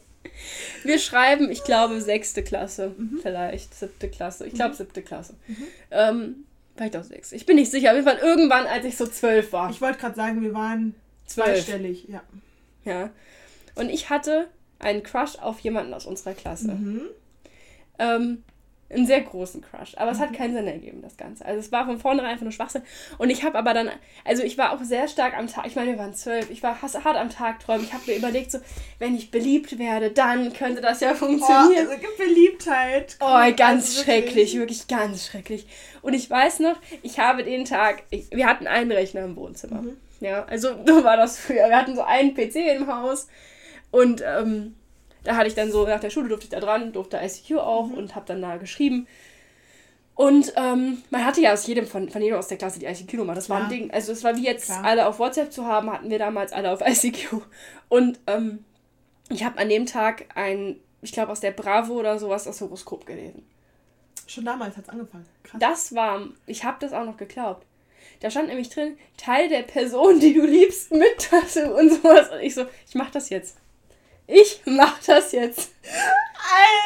wir schreiben, ich glaube, sechste Klasse, mhm. vielleicht siebte Klasse. Ich glaube, mhm. siebte Klasse. Mhm. Ähm, vielleicht auch sechs. Ich bin nicht sicher. Auf jeden Fall irgendwann, als ich so zwölf war. Ich wollte gerade sagen, wir waren zweistellig, ja. Ja. Und ich hatte einen Crush auf jemanden aus unserer Klasse. Mhm. Ähm, einen sehr großen Crush. Aber es hat mhm. keinen Sinn ergeben, das Ganze. Also es war von vornherein einfach nur Schwachsinn. Und ich habe aber dann, also ich war auch sehr stark am Tag, ich meine, wir waren zwölf, ich war hart am Tag träumen. Ich habe mir überlegt, so, wenn ich beliebt werde, dann könnte das ja funktionieren. Oh, also Beliebtheit. Oh, ganz also schrecklich, wirklich. wirklich ganz schrecklich. Und ich weiß noch, ich habe den Tag, ich, wir hatten einen Rechner im Wohnzimmer. Mhm. Ja, also so war das früher. Wir hatten so einen PC im Haus und ähm, da hatte ich dann so, nach der Schule durfte ich da dran, durfte ICQ auch mhm. und habe dann da geschrieben. Und ähm, man hatte ja aus jedem von, von jedem aus der Klasse die ICQ-Nummer. Das war ja. ein Ding. Also es war wie jetzt Klar. alle auf WhatsApp zu haben, hatten wir damals alle auf ICQ. Und ähm, ich habe an dem Tag ein, ich glaube aus der Bravo oder sowas, das Horoskop gelesen. Schon damals hat es angefangen. Krass. Das war, ich habe das auch noch geglaubt. Da stand nämlich drin, Teil der Person, die du liebst, mit und sowas. Und ich so, ich mach das jetzt. Ich mach das jetzt.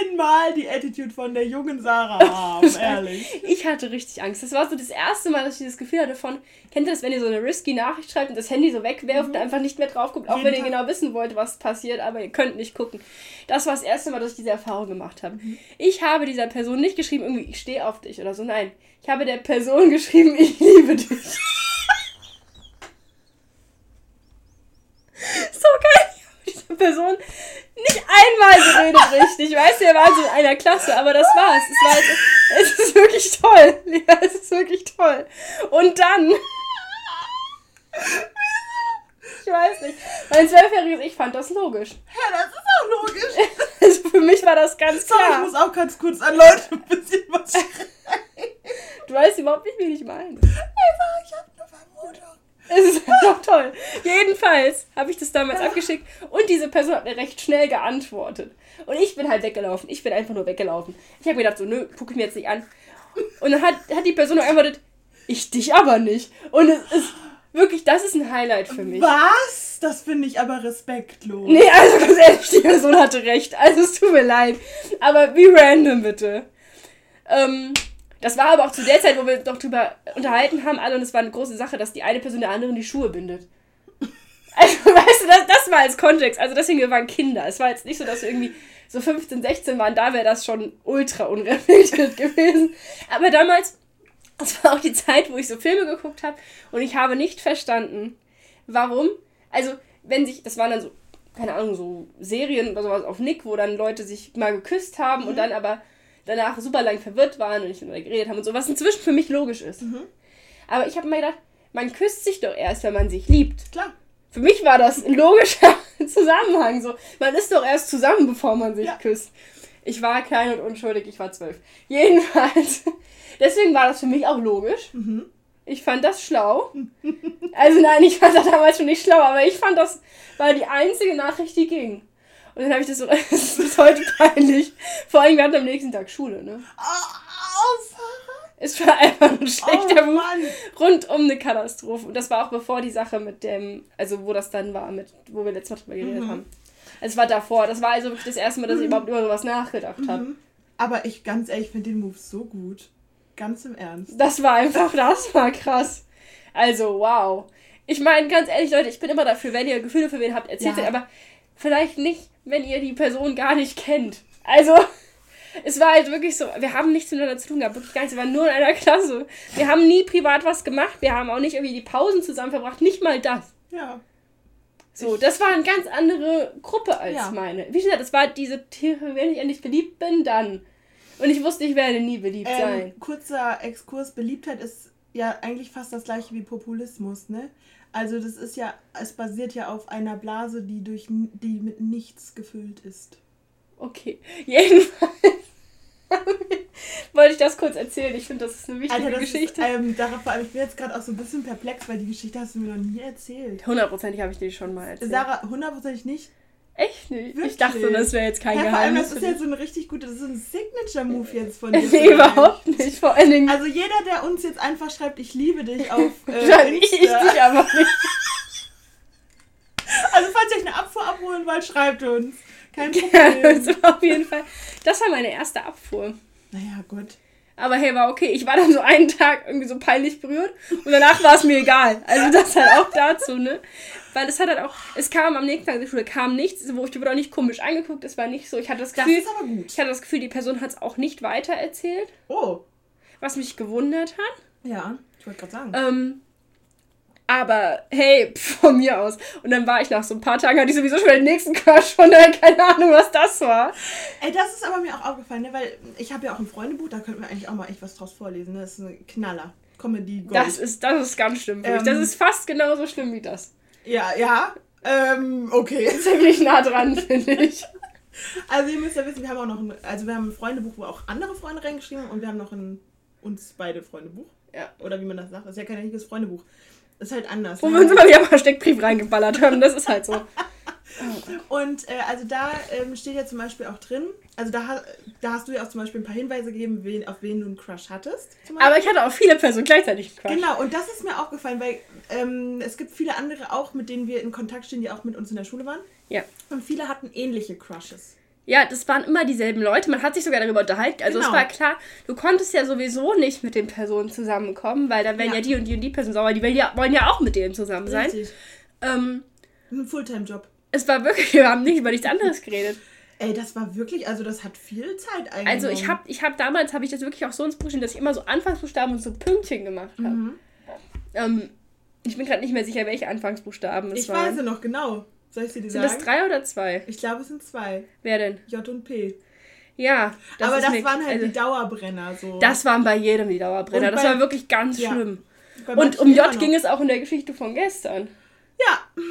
Einmal die Attitude von der jungen Sarah haben, ehrlich. Ich hatte richtig Angst. Das war so das erste Mal, dass ich das Gefühl hatte von, kennt ihr das, wenn ihr so eine risky Nachricht schreibt und das Handy so wegwerft mhm. und einfach nicht mehr drauf guckt, auch Jeden wenn ihr genau wissen wollt, was passiert, aber ihr könnt nicht gucken. Das war das erste Mal, dass ich diese Erfahrung gemacht habe. Mhm. Ich habe dieser Person nicht geschrieben, irgendwie, ich stehe auf dich oder so. Nein. Ich habe der Person geschrieben, ich liebe dich. so geil diese Person nicht einmal geredet richtig. Ich weiß, wir waren so in einer Klasse, aber das war's. Es, war, es ist wirklich toll. Ja, es ist wirklich toll. Und dann. Ich weiß nicht. Mein zwölfjähriges Ich fand das logisch. Ja, das ist auch logisch. Also für mich war das ganz klar. Sorry, ich muss auch ganz kurz an Leute ein bisschen was schreien. Du weißt überhaupt nicht, wie ich meine. Eva, ich hab eine Vermutung. Es ist einfach toll. Jedenfalls habe ich das damals abgeschickt und diese Person hat mir recht schnell geantwortet. Und ich bin halt weggelaufen. Ich bin einfach nur weggelaufen. Ich habe mir gedacht, so, nö, gucke ich mir jetzt nicht an. Und dann hat, hat die Person nur geantwortet, ich dich aber nicht. Und es ist wirklich, das ist ein Highlight für mich. Was? Das finde ich aber respektlos. Nee, also ganz ehrlich, die Person hatte recht. Also es tut mir leid. Aber wie random bitte. Ähm, das war aber auch zu der Zeit, wo wir doch drüber unterhalten haben, alle, und es war eine große Sache, dass die eine Person der anderen die Schuhe bindet. Also, weißt du, das, das war als Kontext. Also, deswegen, wir waren Kinder. Es war jetzt nicht so, dass wir irgendwie so 15, 16 waren. Da wäre das schon ultra unreflektiert gewesen. Aber damals, das war auch die Zeit, wo ich so Filme geguckt habe und ich habe nicht verstanden, warum. Also, wenn sich, das waren dann so, keine Ahnung, so Serien oder sowas auf Nick, wo dann Leute sich mal geküsst haben mhm. und dann aber danach super lang verwirrt waren und nicht mehr geredet haben und so, was inzwischen für mich logisch ist. Mhm. Aber ich habe mir gedacht, man küsst sich doch erst, wenn man sich liebt. Klar. Für mich war das ein logischer Zusammenhang. So, man ist doch erst zusammen, bevor man sich ja. küsst. Ich war klein und unschuldig, ich war zwölf. Jedenfalls, Deswegen war das für mich auch logisch. Mhm. Ich fand das schlau. Also nein, ich fand das damals schon nicht schlau, aber ich fand das war die einzige Nachricht, die ging. Und dann habe ich das so, das ist bis heute peinlich. Vor allem, wir hatten am nächsten Tag Schule, ne? Oh, Sarah. Es war einfach ein schlechter oh, Move. Rundum eine Katastrophe. Und das war auch bevor die Sache mit dem, also wo das dann war, mit, wo wir letztes Mal drüber geredet mhm. haben. Es war davor. Das war also wirklich das erste Mal, dass ich mhm. überhaupt über sowas nachgedacht mhm. habe. Aber ich, ganz ehrlich, finde den Move so gut. Ganz im Ernst. Das war einfach, das war krass. Also, wow. Ich meine, ganz ehrlich, Leute, ich bin immer dafür, wenn ihr Gefühle für wen habt, erzählt ja. aber vielleicht nicht, wenn ihr die Person gar nicht kennt. Also, es war halt wirklich so, wir haben nichts miteinander zu tun gehabt, wirklich gar nichts, wir waren nur in einer Klasse. Wir haben nie privat was gemacht, wir haben auch nicht irgendwie die Pausen zusammen verbracht, nicht mal das. Ja. So, das war eine ganz andere Gruppe als ja. meine. Wie gesagt, das war diese Tiere, wenn ich endlich beliebt bin, dann. Und ich wusste, ich werde nie beliebt ähm, sein. Kurzer Exkurs, Beliebtheit ist ja eigentlich fast das gleiche wie Populismus, ne? Also das ist ja, es basiert ja auf einer Blase, die durch die mit nichts gefüllt ist. Okay. Jedenfalls wollte ich das kurz erzählen. Ich finde, das ist eine wichtige Alter, Geschichte. Ist, ähm, darauf, ich bin jetzt gerade auch so ein bisschen perplex, weil die Geschichte hast du mir noch nie erzählt. Hundertprozentig habe ich dir schon mal erzählt. Sarah, hundertprozentig nicht? Echt nicht? Wirklich? Ich dachte, das wäre jetzt kein ja, Geheimnis. Vor allem, das ist jetzt so ein richtig guter, das ist ein Signature-Move jetzt von dir. nee, überhaupt nicht. Vor allen Dingen. Also jeder, der uns jetzt einfach schreibt, ich liebe dich auf äh, ich dich aber nicht. Also falls ihr euch eine Abfuhr abholen wollt, schreibt uns. Kein Problem. Ja, also auf jeden Fall. Das war meine erste Abfuhr. Naja, gut. Aber hey, war okay. Ich war dann so einen Tag irgendwie so peinlich berührt und danach war es mir egal. Also das halt auch dazu, ne? Weil es hat halt auch, es kam am nächsten Tag in die Schule, kam nichts, wo ich wurde auch nicht komisch angeguckt, es war nicht so. Ich hatte das Gefühl, das ich hatte das Gefühl, die Person hat es auch nicht weiter erzählt. Oh. Was mich gewundert hat. Ja, ich wollte gerade sagen. Ähm, aber hey, von mir aus. Und dann war ich nach so ein paar Tagen, hatte ich sowieso schon den nächsten Crush von der, keine Ahnung, was das war. Ey, das ist aber mir auch aufgefallen, ne? weil ich habe ja auch ein Freundebuch, da könnten wir eigentlich auch mal echt was draus vorlesen. Ne? Das ist ein Knaller. Comedy Gold. Das ist, das ist ganz schlimm. Ähm, das ist fast genauso schlimm wie das. Ja, ja. Ähm, okay. Ziemlich nah dran, finde ich. Also ihr müsst ja wissen, wir haben auch noch ein, also wir haben ein Freundebuch, wo auch andere Freunde reingeschrieben und wir haben noch ein uns beide Freundebuch. Ja. Oder wie man das sagt. Das ist ja kein richtiges Freundebuch. Das ist halt anders. Wo ne? wir uns immer wieder mal Steckbrief reingeballert haben. Das ist halt so. Und äh, also da ähm, steht ja zum Beispiel auch drin, also da, da hast du ja auch zum Beispiel ein paar Hinweise gegeben, wen, auf wen du einen Crush hattest. Aber ich hatte auch viele Personen gleichzeitig einen Crush. Genau, und das ist mir aufgefallen, weil ähm, es gibt viele andere auch, mit denen wir in Kontakt stehen, die auch mit uns in der Schule waren. Ja. Und viele hatten ähnliche Crushes. Ja, das waren immer dieselben Leute. Man hat sich sogar darüber unterhalten. Also genau. es war klar, du konntest ja sowieso nicht mit den Personen zusammenkommen, weil dann wären ja, ja die und die und die Personen sauer. Die wollen ja, wollen ja auch mit denen zusammen sein. Richtig. Ähm, Ein Fulltime-Job. Es war wirklich, wir haben nicht über nichts anderes geredet. Ey, das war wirklich, also das hat viel Zeit eigentlich. Also ich habe ich hab damals, habe ich das wirklich auch so ins Buch stehen, dass ich immer so Anfangsbuchstaben und so Pünktchen gemacht habe. Mhm. Ähm, ich bin gerade nicht mehr sicher, welche Anfangsbuchstaben es ich waren. Ich weiß ja noch genau. Soll ich sie dir sind sagen? Sind das drei oder zwei? Ich glaube, es sind zwei. Wer denn? J und P. Ja. Das Aber das eine, waren halt also, die Dauerbrenner. So. Das waren bei jedem die Dauerbrenner. Und das bei, war wirklich ganz ja. schlimm. Und um J ging es auch in der Geschichte von gestern. Ja.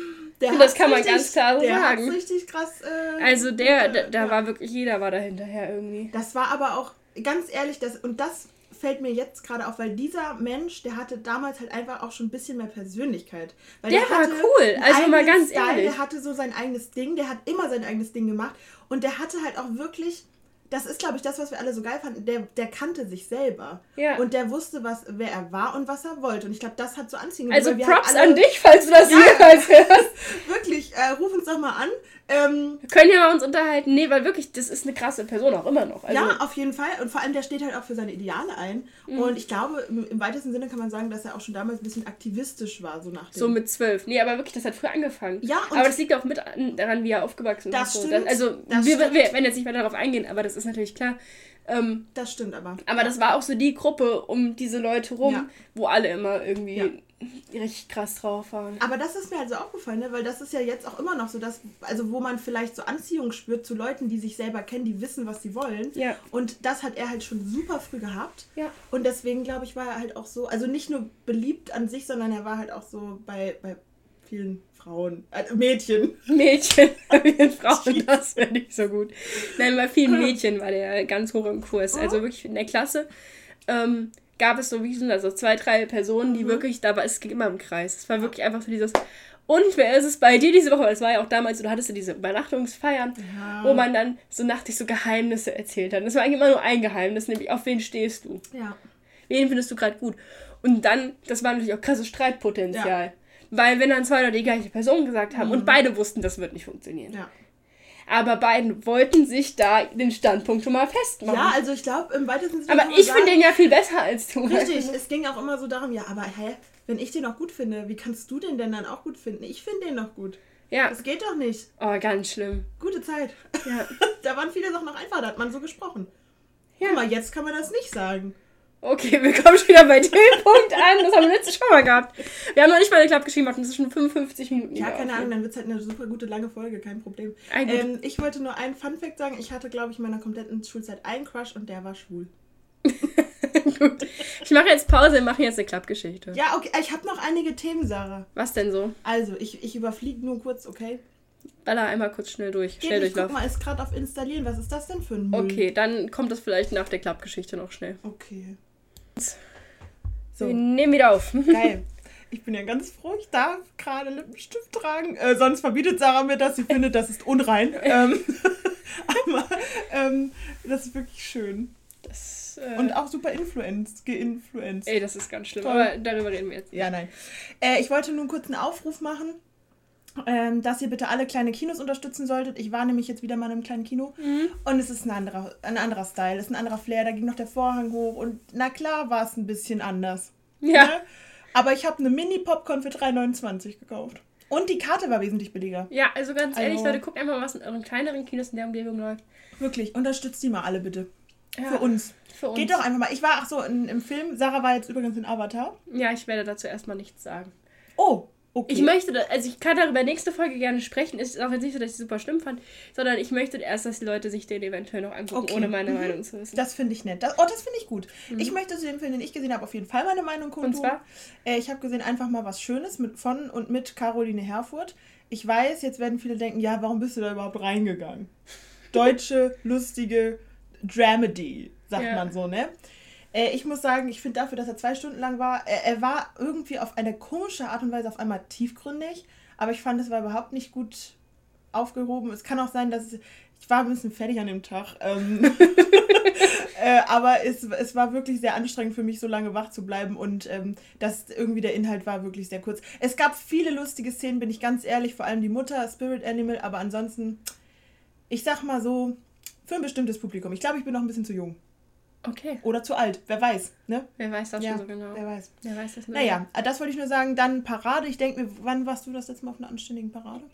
Der das kann man ganz klar so sagen. richtig krass. Äh, also der, da, da ja. war wirklich jeder war da hinterher irgendwie. Das war aber auch ganz ehrlich, das und das fällt mir jetzt gerade auf, weil dieser Mensch, der hatte damals halt einfach auch schon ein bisschen mehr Persönlichkeit. Weil der, der war cool, also mal ganz Style, ehrlich. Der hatte so sein eigenes Ding, der hat immer sein eigenes Ding gemacht und der hatte halt auch wirklich das ist, glaube ich, das, was wir alle so geil fanden. Der, der kannte sich selber. Ja. Und der wusste, was, wer er war und was er wollte. Und ich glaube, das hat so anziehen. Also Props alle, an dich, falls du das ja, jemals hörst. wirklich, äh, ruf uns doch mal an. Ähm, wir können ja mal uns unterhalten. Nee, weil wirklich, das ist eine krasse Person auch immer noch. Also, ja, auf jeden Fall. Und vor allem, der steht halt auch für seine Ideale ein. Mhm. Und ich glaube, im, im, weitesten Sinne kann man sagen, dass er auch schon damals ein bisschen aktivistisch war, so nach dem. So mit zwölf. Nee, aber wirklich, das hat früh angefangen. Ja, aber das liegt auch mit an, daran, wie er aufgewachsen das ist. Stimmt, das, also, das wir, wir werden jetzt nicht mehr darauf eingehen, aber das ist natürlich klar. Ähm, das stimmt aber. Aber das war auch so die Gruppe um diese Leute rum, ja. wo alle immer irgendwie ja. richtig krass drauf waren. Aber das ist mir also aufgefallen, ne? weil das ist ja jetzt auch immer noch so, dass, also wo man vielleicht so Anziehung spürt zu Leuten, die sich selber kennen, die wissen, was sie wollen. Ja. Und das hat er halt schon super früh gehabt. Ja. Und deswegen, glaube ich, war er halt auch so, also nicht nur beliebt an sich, sondern er war halt auch so bei, bei vielen Frauen, äh, Mädchen. Mädchen, Frauen, das wäre nicht so gut. Nein, bei vielen Mädchen war der ganz hoch im Kurs. Also wirklich in der Klasse. Ähm, gab es so wie so also zwei, drei Personen, die mhm. wirklich, da war es ging immer im Kreis. Es war wirklich einfach so dieses, und wer ist es bei dir diese Woche? Weil es war ja auch damals, du hattest ja diese Übernachtungsfeiern, ja. wo man dann so nachtlich so Geheimnisse erzählt hat. Das war eigentlich immer nur ein Geheimnis, nämlich auf wen stehst du? Ja. Wen findest du gerade gut? Und dann, das war natürlich auch krasses Streitpotenzial. Ja. Weil wenn dann zwei oder die gleiche Person gesagt haben mhm. und beide wussten, das wird nicht funktionieren. Ja. Aber beiden wollten sich da den Standpunkt schon mal festmachen. Ja, also ich glaube, im weitesten Sinne. Aber ich finde den ja viel besser als du. Richtig, es ging auch immer so darum, ja, aber hä, wenn ich den auch gut finde, wie kannst du den denn dann auch gut finden? Ich finde den noch gut. Ja. Das geht doch nicht. Oh, ganz schlimm. Gute Zeit. Ja. da waren viele Sachen noch einfach, da hat man so gesprochen. Ja. Guck mal, jetzt kann man das nicht sagen. Okay, wir kommen schon wieder bei dem Punkt an. Das haben wir letztes schon mal gehabt. Wir haben noch nicht mal eine Klappe geschrieben, es ist schon 55 Minuten. Ja, keine Ahnung, dann wird es halt eine super gute lange Folge, kein Problem. Ähm, ich wollte nur einen Fun-Fact sagen. Ich hatte, glaube ich, in meiner kompletten Schulzeit einen Crush und der war schwul. Gut. Ich mache jetzt Pause und mache jetzt eine Klappgeschichte. Ja, okay. Ich habe noch einige Themen, Sarah. Was denn so? Also, ich, ich überfliege nur kurz, okay? Baller einmal kurz schnell durch. Geht, schnell ich guck mal, ist gerade auf Installieren. Was ist das denn für ein Müll? Okay, dann kommt das vielleicht nach der Klappgeschichte noch schnell. Okay. So. Wir nehmen wieder auf. Geil. Ich bin ja ganz froh, ich darf gerade Lippenstift tragen. Äh, sonst verbietet Sarah mir das. Sie findet, das ist unrein. ähm, aber ähm, das ist wirklich schön. Das, äh, Und auch super influenced, geinfluenced. Ey, das ist ganz schlimm. Toll. Aber darüber reden wir jetzt. Ja, nein. Äh, ich wollte nur kurz einen Aufruf machen ähm, dass ihr bitte alle kleine Kinos unterstützen solltet. Ich war nämlich jetzt wieder mal in einem kleinen Kino mhm. und es ist ein anderer, ein anderer Style, es ist ein anderer Flair. Da ging noch der Vorhang hoch und na klar war es ein bisschen anders. Ja. Ne? Aber ich habe eine Mini-Popcorn für 3,29 gekauft. Und die Karte war wesentlich billiger. Ja, also ganz ehrlich, also, Leute, guckt einfach mal, was in euren kleineren Kinos in der Umgebung läuft. Wirklich, unterstützt die mal alle bitte. Ja, für, uns. für uns. Geht doch einfach mal. Ich war, ach so, in, im Film, Sarah war jetzt übrigens in Avatar. Ja, ich werde dazu erstmal nichts sagen. Oh, Okay. Ich möchte, also ich kann darüber nächste Folge gerne sprechen. Es ist auch jetzt nicht so, dass ich es super schlimm fand, sondern ich möchte erst, dass die Leute sich den eventuell noch angucken, okay. ohne meine mhm. Meinung zu wissen. Das finde ich nett. Das, oh, das finde ich gut. Mhm. Ich möchte zu dem Film, den ich gesehen habe, auf jeden Fall meine Meinung kundtun. Und zwar? Äh, ich habe gesehen einfach mal was Schönes mit, von und mit Caroline Herfurth. Ich weiß, jetzt werden viele denken, ja, warum bist du da überhaupt reingegangen? Deutsche, lustige Dramedy, sagt ja. man so, ne? Äh, ich muss sagen, ich finde dafür, dass er zwei Stunden lang war, er, er, war irgendwie auf eine komische Art und Weise auf einmal tiefgründig, aber ich fand, es war überhaupt nicht gut aufgehoben. Es kann auch sein, dass ich war ein bisschen fertig an dem Tag. Ähm, äh, aber es, es war wirklich sehr anstrengend für mich, so lange wach zu bleiben und ähm, das irgendwie der Inhalt war wirklich sehr kurz. Es gab viele lustige Szenen, bin ich ganz ehrlich, vor allem die Mutter, Spirit Animal, aber ansonsten, ich sag mal so, für ein bestimmtes Publikum. Ich glaube, ich bin noch ein bisschen zu jung. Okay. Oder zu alt, wer weiß. Ne? Wer weiß das ja, schon so genau. Wer weiß. Wer weiß das nicht. Naja, das wollte ich nur sagen. Dann Parade. Ich denke mir, wann warst du das letzte Mal auf einer anständigen Parade?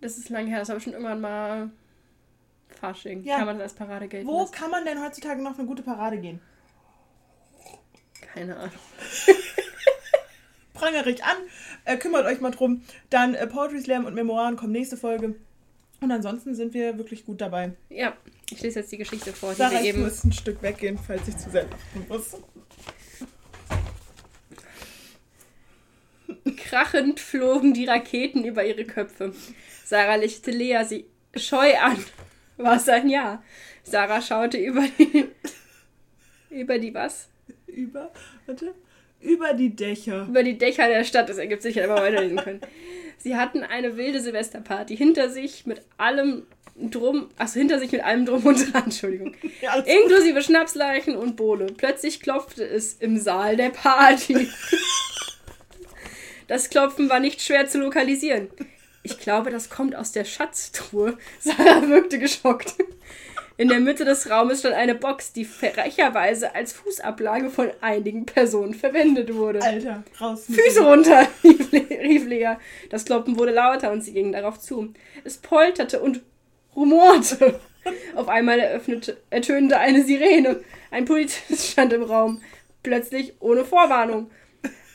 Das ist lange her. Das habe ich schon irgendwann mal Fasching. Ja. Kann man das als Parade gelten Wo lassen? kann man denn heutzutage noch auf eine gute Parade gehen? Keine Ahnung. Prangere ich an. Äh, kümmert euch mal drum. Dann äh, Poetry Slam und Memoiren kommen nächste Folge. Und ansonsten sind wir wirklich gut dabei. Ja, ich lese jetzt die Geschichte vor, die Sarah, wir eben... Ich muss ein Stück weggehen, falls ich zu sehr lachen muss. Krachend flogen die Raketen über ihre Köpfe. Sarah lichtete Lea sie scheu an. Was ein Ja. Sarah schaute über die... über die was? Über... Warte. Über die Dächer. Über die Dächer der Stadt. Das ergibt sich ja immer weiterlesen können. Sie hatten eine wilde Silvesterparty hinter sich mit allem drum, also hinter sich mit allem drum und dran, Entschuldigung. Ja, Inklusive Schnapsleichen und Bohle. Plötzlich klopfte es im Saal der Party. Das Klopfen war nicht schwer zu lokalisieren. Ich glaube, das kommt aus der Schatztruhe. Sarah wirkte geschockt. In der Mitte des Raumes stand eine Box, die frecherweise als Fußablage von einigen Personen verwendet wurde. Alter, raus. Füße runter, rief Lea. Das Kloppen wurde lauter und sie gingen darauf zu. Es polterte und rumorte. Auf einmal eröffnete, ertönte eine Sirene. Ein Polizist stand im Raum. Plötzlich ohne Vorwarnung.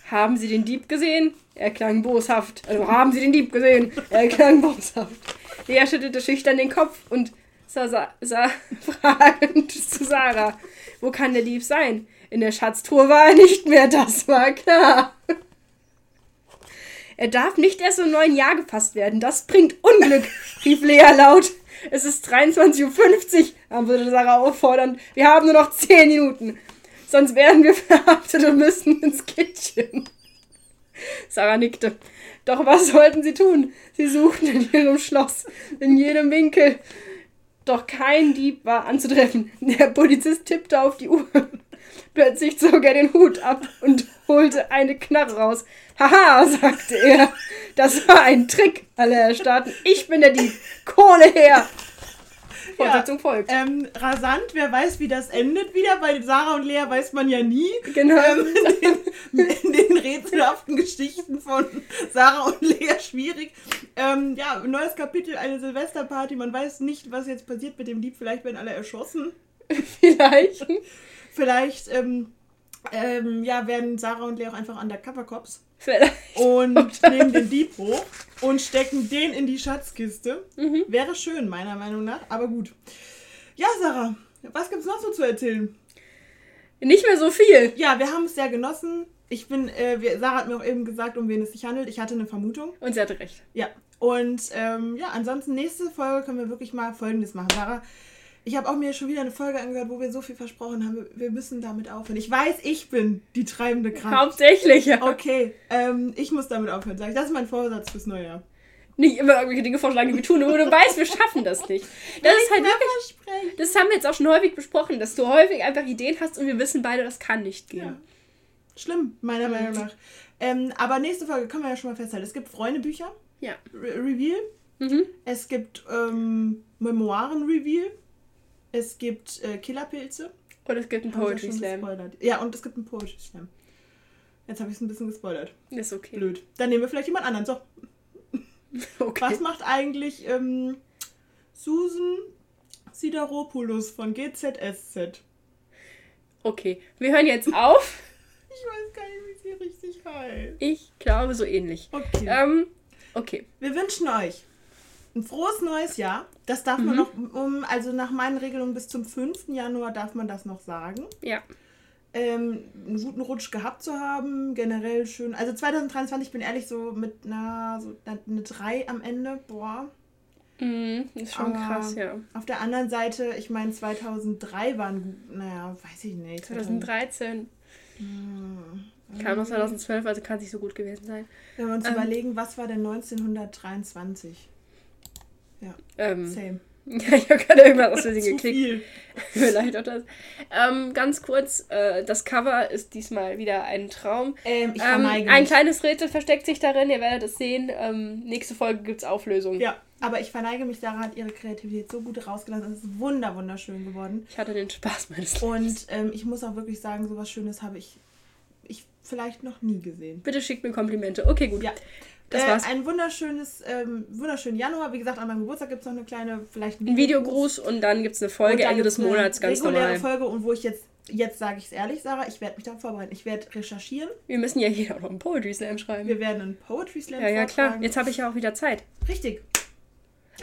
Haben Sie den Dieb gesehen? Er klang boshaft. Also haben Sie den Dieb gesehen? Er klang boshaft. Lea schüttelte schüchtern den Kopf und sah, sah fragend zu Sarah. Wo kann der Dieb sein? In der Schatztruhe war er nicht mehr, das war klar. Er darf nicht erst im neuen Jahr gefasst werden. Das bringt Unglück, rief Lea laut. Es ist 23.50 Uhr, antwortete Sarah auffordernd. Wir haben nur noch 10 Minuten. sonst werden wir verhaftet und müssen ins Kittchen. Sarah nickte. Doch was sollten sie tun? Sie suchten in ihrem Schloss, in jedem Winkel. Doch kein Dieb war anzutreffen. Der Polizist tippte auf die Uhr. Plötzlich zog er den Hut ab und holte eine Knarre raus. Haha, sagte er. Das war ein Trick. Alle erstarrten. Ich bin der Dieb. Kohle her. Fortsetzung ja, folgt. Ähm, rasant, wer weiß, wie das endet wieder. Bei Sarah und Lea weiß man ja nie. Genau. Ähm, in, den, in, den, rätselhaften Geschichten von Sarah und Lea schwierig. Ähm, ja, neues Kapitel, eine Silvesterparty. Man weiß nicht, was jetzt passiert mit dem Dieb. Vielleicht werden alle erschossen. Vielleicht. Vielleicht, ähm, ähm, ja, werden Sarah und Lea auch einfach Undercover-Cops. Vielleicht. Und nehmen den Dieb hoch und stecken den in die Schatzkiste. Mhm. Wäre schön, meiner Meinung nach, aber gut. Ja, Sarah, was gibt es noch so zu erzählen? Nicht mehr so viel. Ja, wir haben es sehr genossen. Ich bin, äh, wir, Sarah hat mir auch eben gesagt, um wen es sich handelt. Ich hatte eine Vermutung. Und sie hatte recht. Ja. Und ähm, ja, ansonsten nächste Folge können wir wirklich mal Folgendes machen. Sarah, ich habe auch mir schon wieder eine Folge angehört, wo wir so viel versprochen haben. Wir müssen damit aufhören. Ich weiß, ich bin die treibende Kraft. Hauptsächlich, ja. Okay, ähm, ich muss damit aufhören, sag ich. Das ist mein Vorsatz fürs neue Jahr. Nicht immer irgendwelche Dinge vorschlagen, die wir tun, aber du weißt, wir schaffen das nicht. Das ist halt wirklich. Das haben wir jetzt auch schon häufig besprochen, dass du häufig einfach Ideen hast und wir wissen beide, das kann nicht gehen. Ja. Schlimm, meiner. Meinung nach. Ähm, aber nächste Folge können wir ja schon mal festhalten. Es gibt Freundebücher. Ja. Re Reveal. Mhm. Es gibt ähm, Memoiren-Reveal. Es gibt äh, Killerpilze. Und es gibt einen Poetry Slam. Gespoilert. Ja, und es gibt einen Poetry Slam. Jetzt habe ich es ein bisschen gespoilert. Ist okay. Blöd. Dann nehmen wir vielleicht jemand anderen. So. Okay. Was macht eigentlich ähm, Susan Sideropoulos von GZSZ? Okay, wir hören jetzt auf. ich weiß gar nicht, wie sie richtig heißt. Ich glaube so ähnlich. Okay. Ähm, okay. Wir wünschen euch ein frohes neues Jahr. Das darf mhm. man noch, um, also nach meinen Regelungen bis zum 5. Januar darf man das noch sagen. Ja. Ähm, einen guten Rutsch gehabt zu haben, generell schön. Also 2023, ich bin ehrlich, so mit einer, so eine 3 am Ende, boah. Mhm, ist schon Aber krass, ja. Auf der anderen Seite, ich meine, 2003 waren, naja, weiß ich nicht. 2013. Hm. Kam noch 2012, also kann es nicht so gut gewesen sein. Wenn wir uns ähm, überlegen, was war denn 1923? Ja. Ähm, Same. Ja, ich habe gerade irgendwas aus Versehen geklickt. Vielleicht auch das. Ähm, ganz kurz, äh, das Cover ist diesmal wieder ein Traum. Ähm, ich ähm, ein kleines Rätsel versteckt sich darin, ihr werdet es sehen. Ähm, nächste Folge gibt es Auflösung. Ja, aber ich verneige mich, Sarah hat ihre Kreativität so gut rausgelassen. Es ist wunder, wunderschön geworden. Ich hatte den Spaß meines Lebens. Und ähm, ich muss auch wirklich sagen, so was Schönes habe ich, ich vielleicht noch nie gesehen. Bitte schickt mir Komplimente. Okay, gut. Ja. Das äh, war's. Ein wunderschönes, ähm, wunderschönen Januar. Wie gesagt, an meinem Geburtstag gibt es noch eine kleine, vielleicht ein Videogruß und dann gibt es eine Folge Ende des Monats ganz reguläre normal. Folge und wo ich jetzt, jetzt sage ich es ehrlich, Sarah, ich werde mich darauf vorbereiten. Ich werde recherchieren. Wir müssen ja hier auch noch einen Poetry Slam schreiben. Wir werden einen Poetry Slam Ja, ja, klar. Jetzt habe ich ja auch wieder Zeit. Richtig.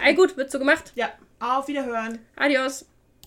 All gut, wird so gemacht. Ja, auf Wiederhören. Adios.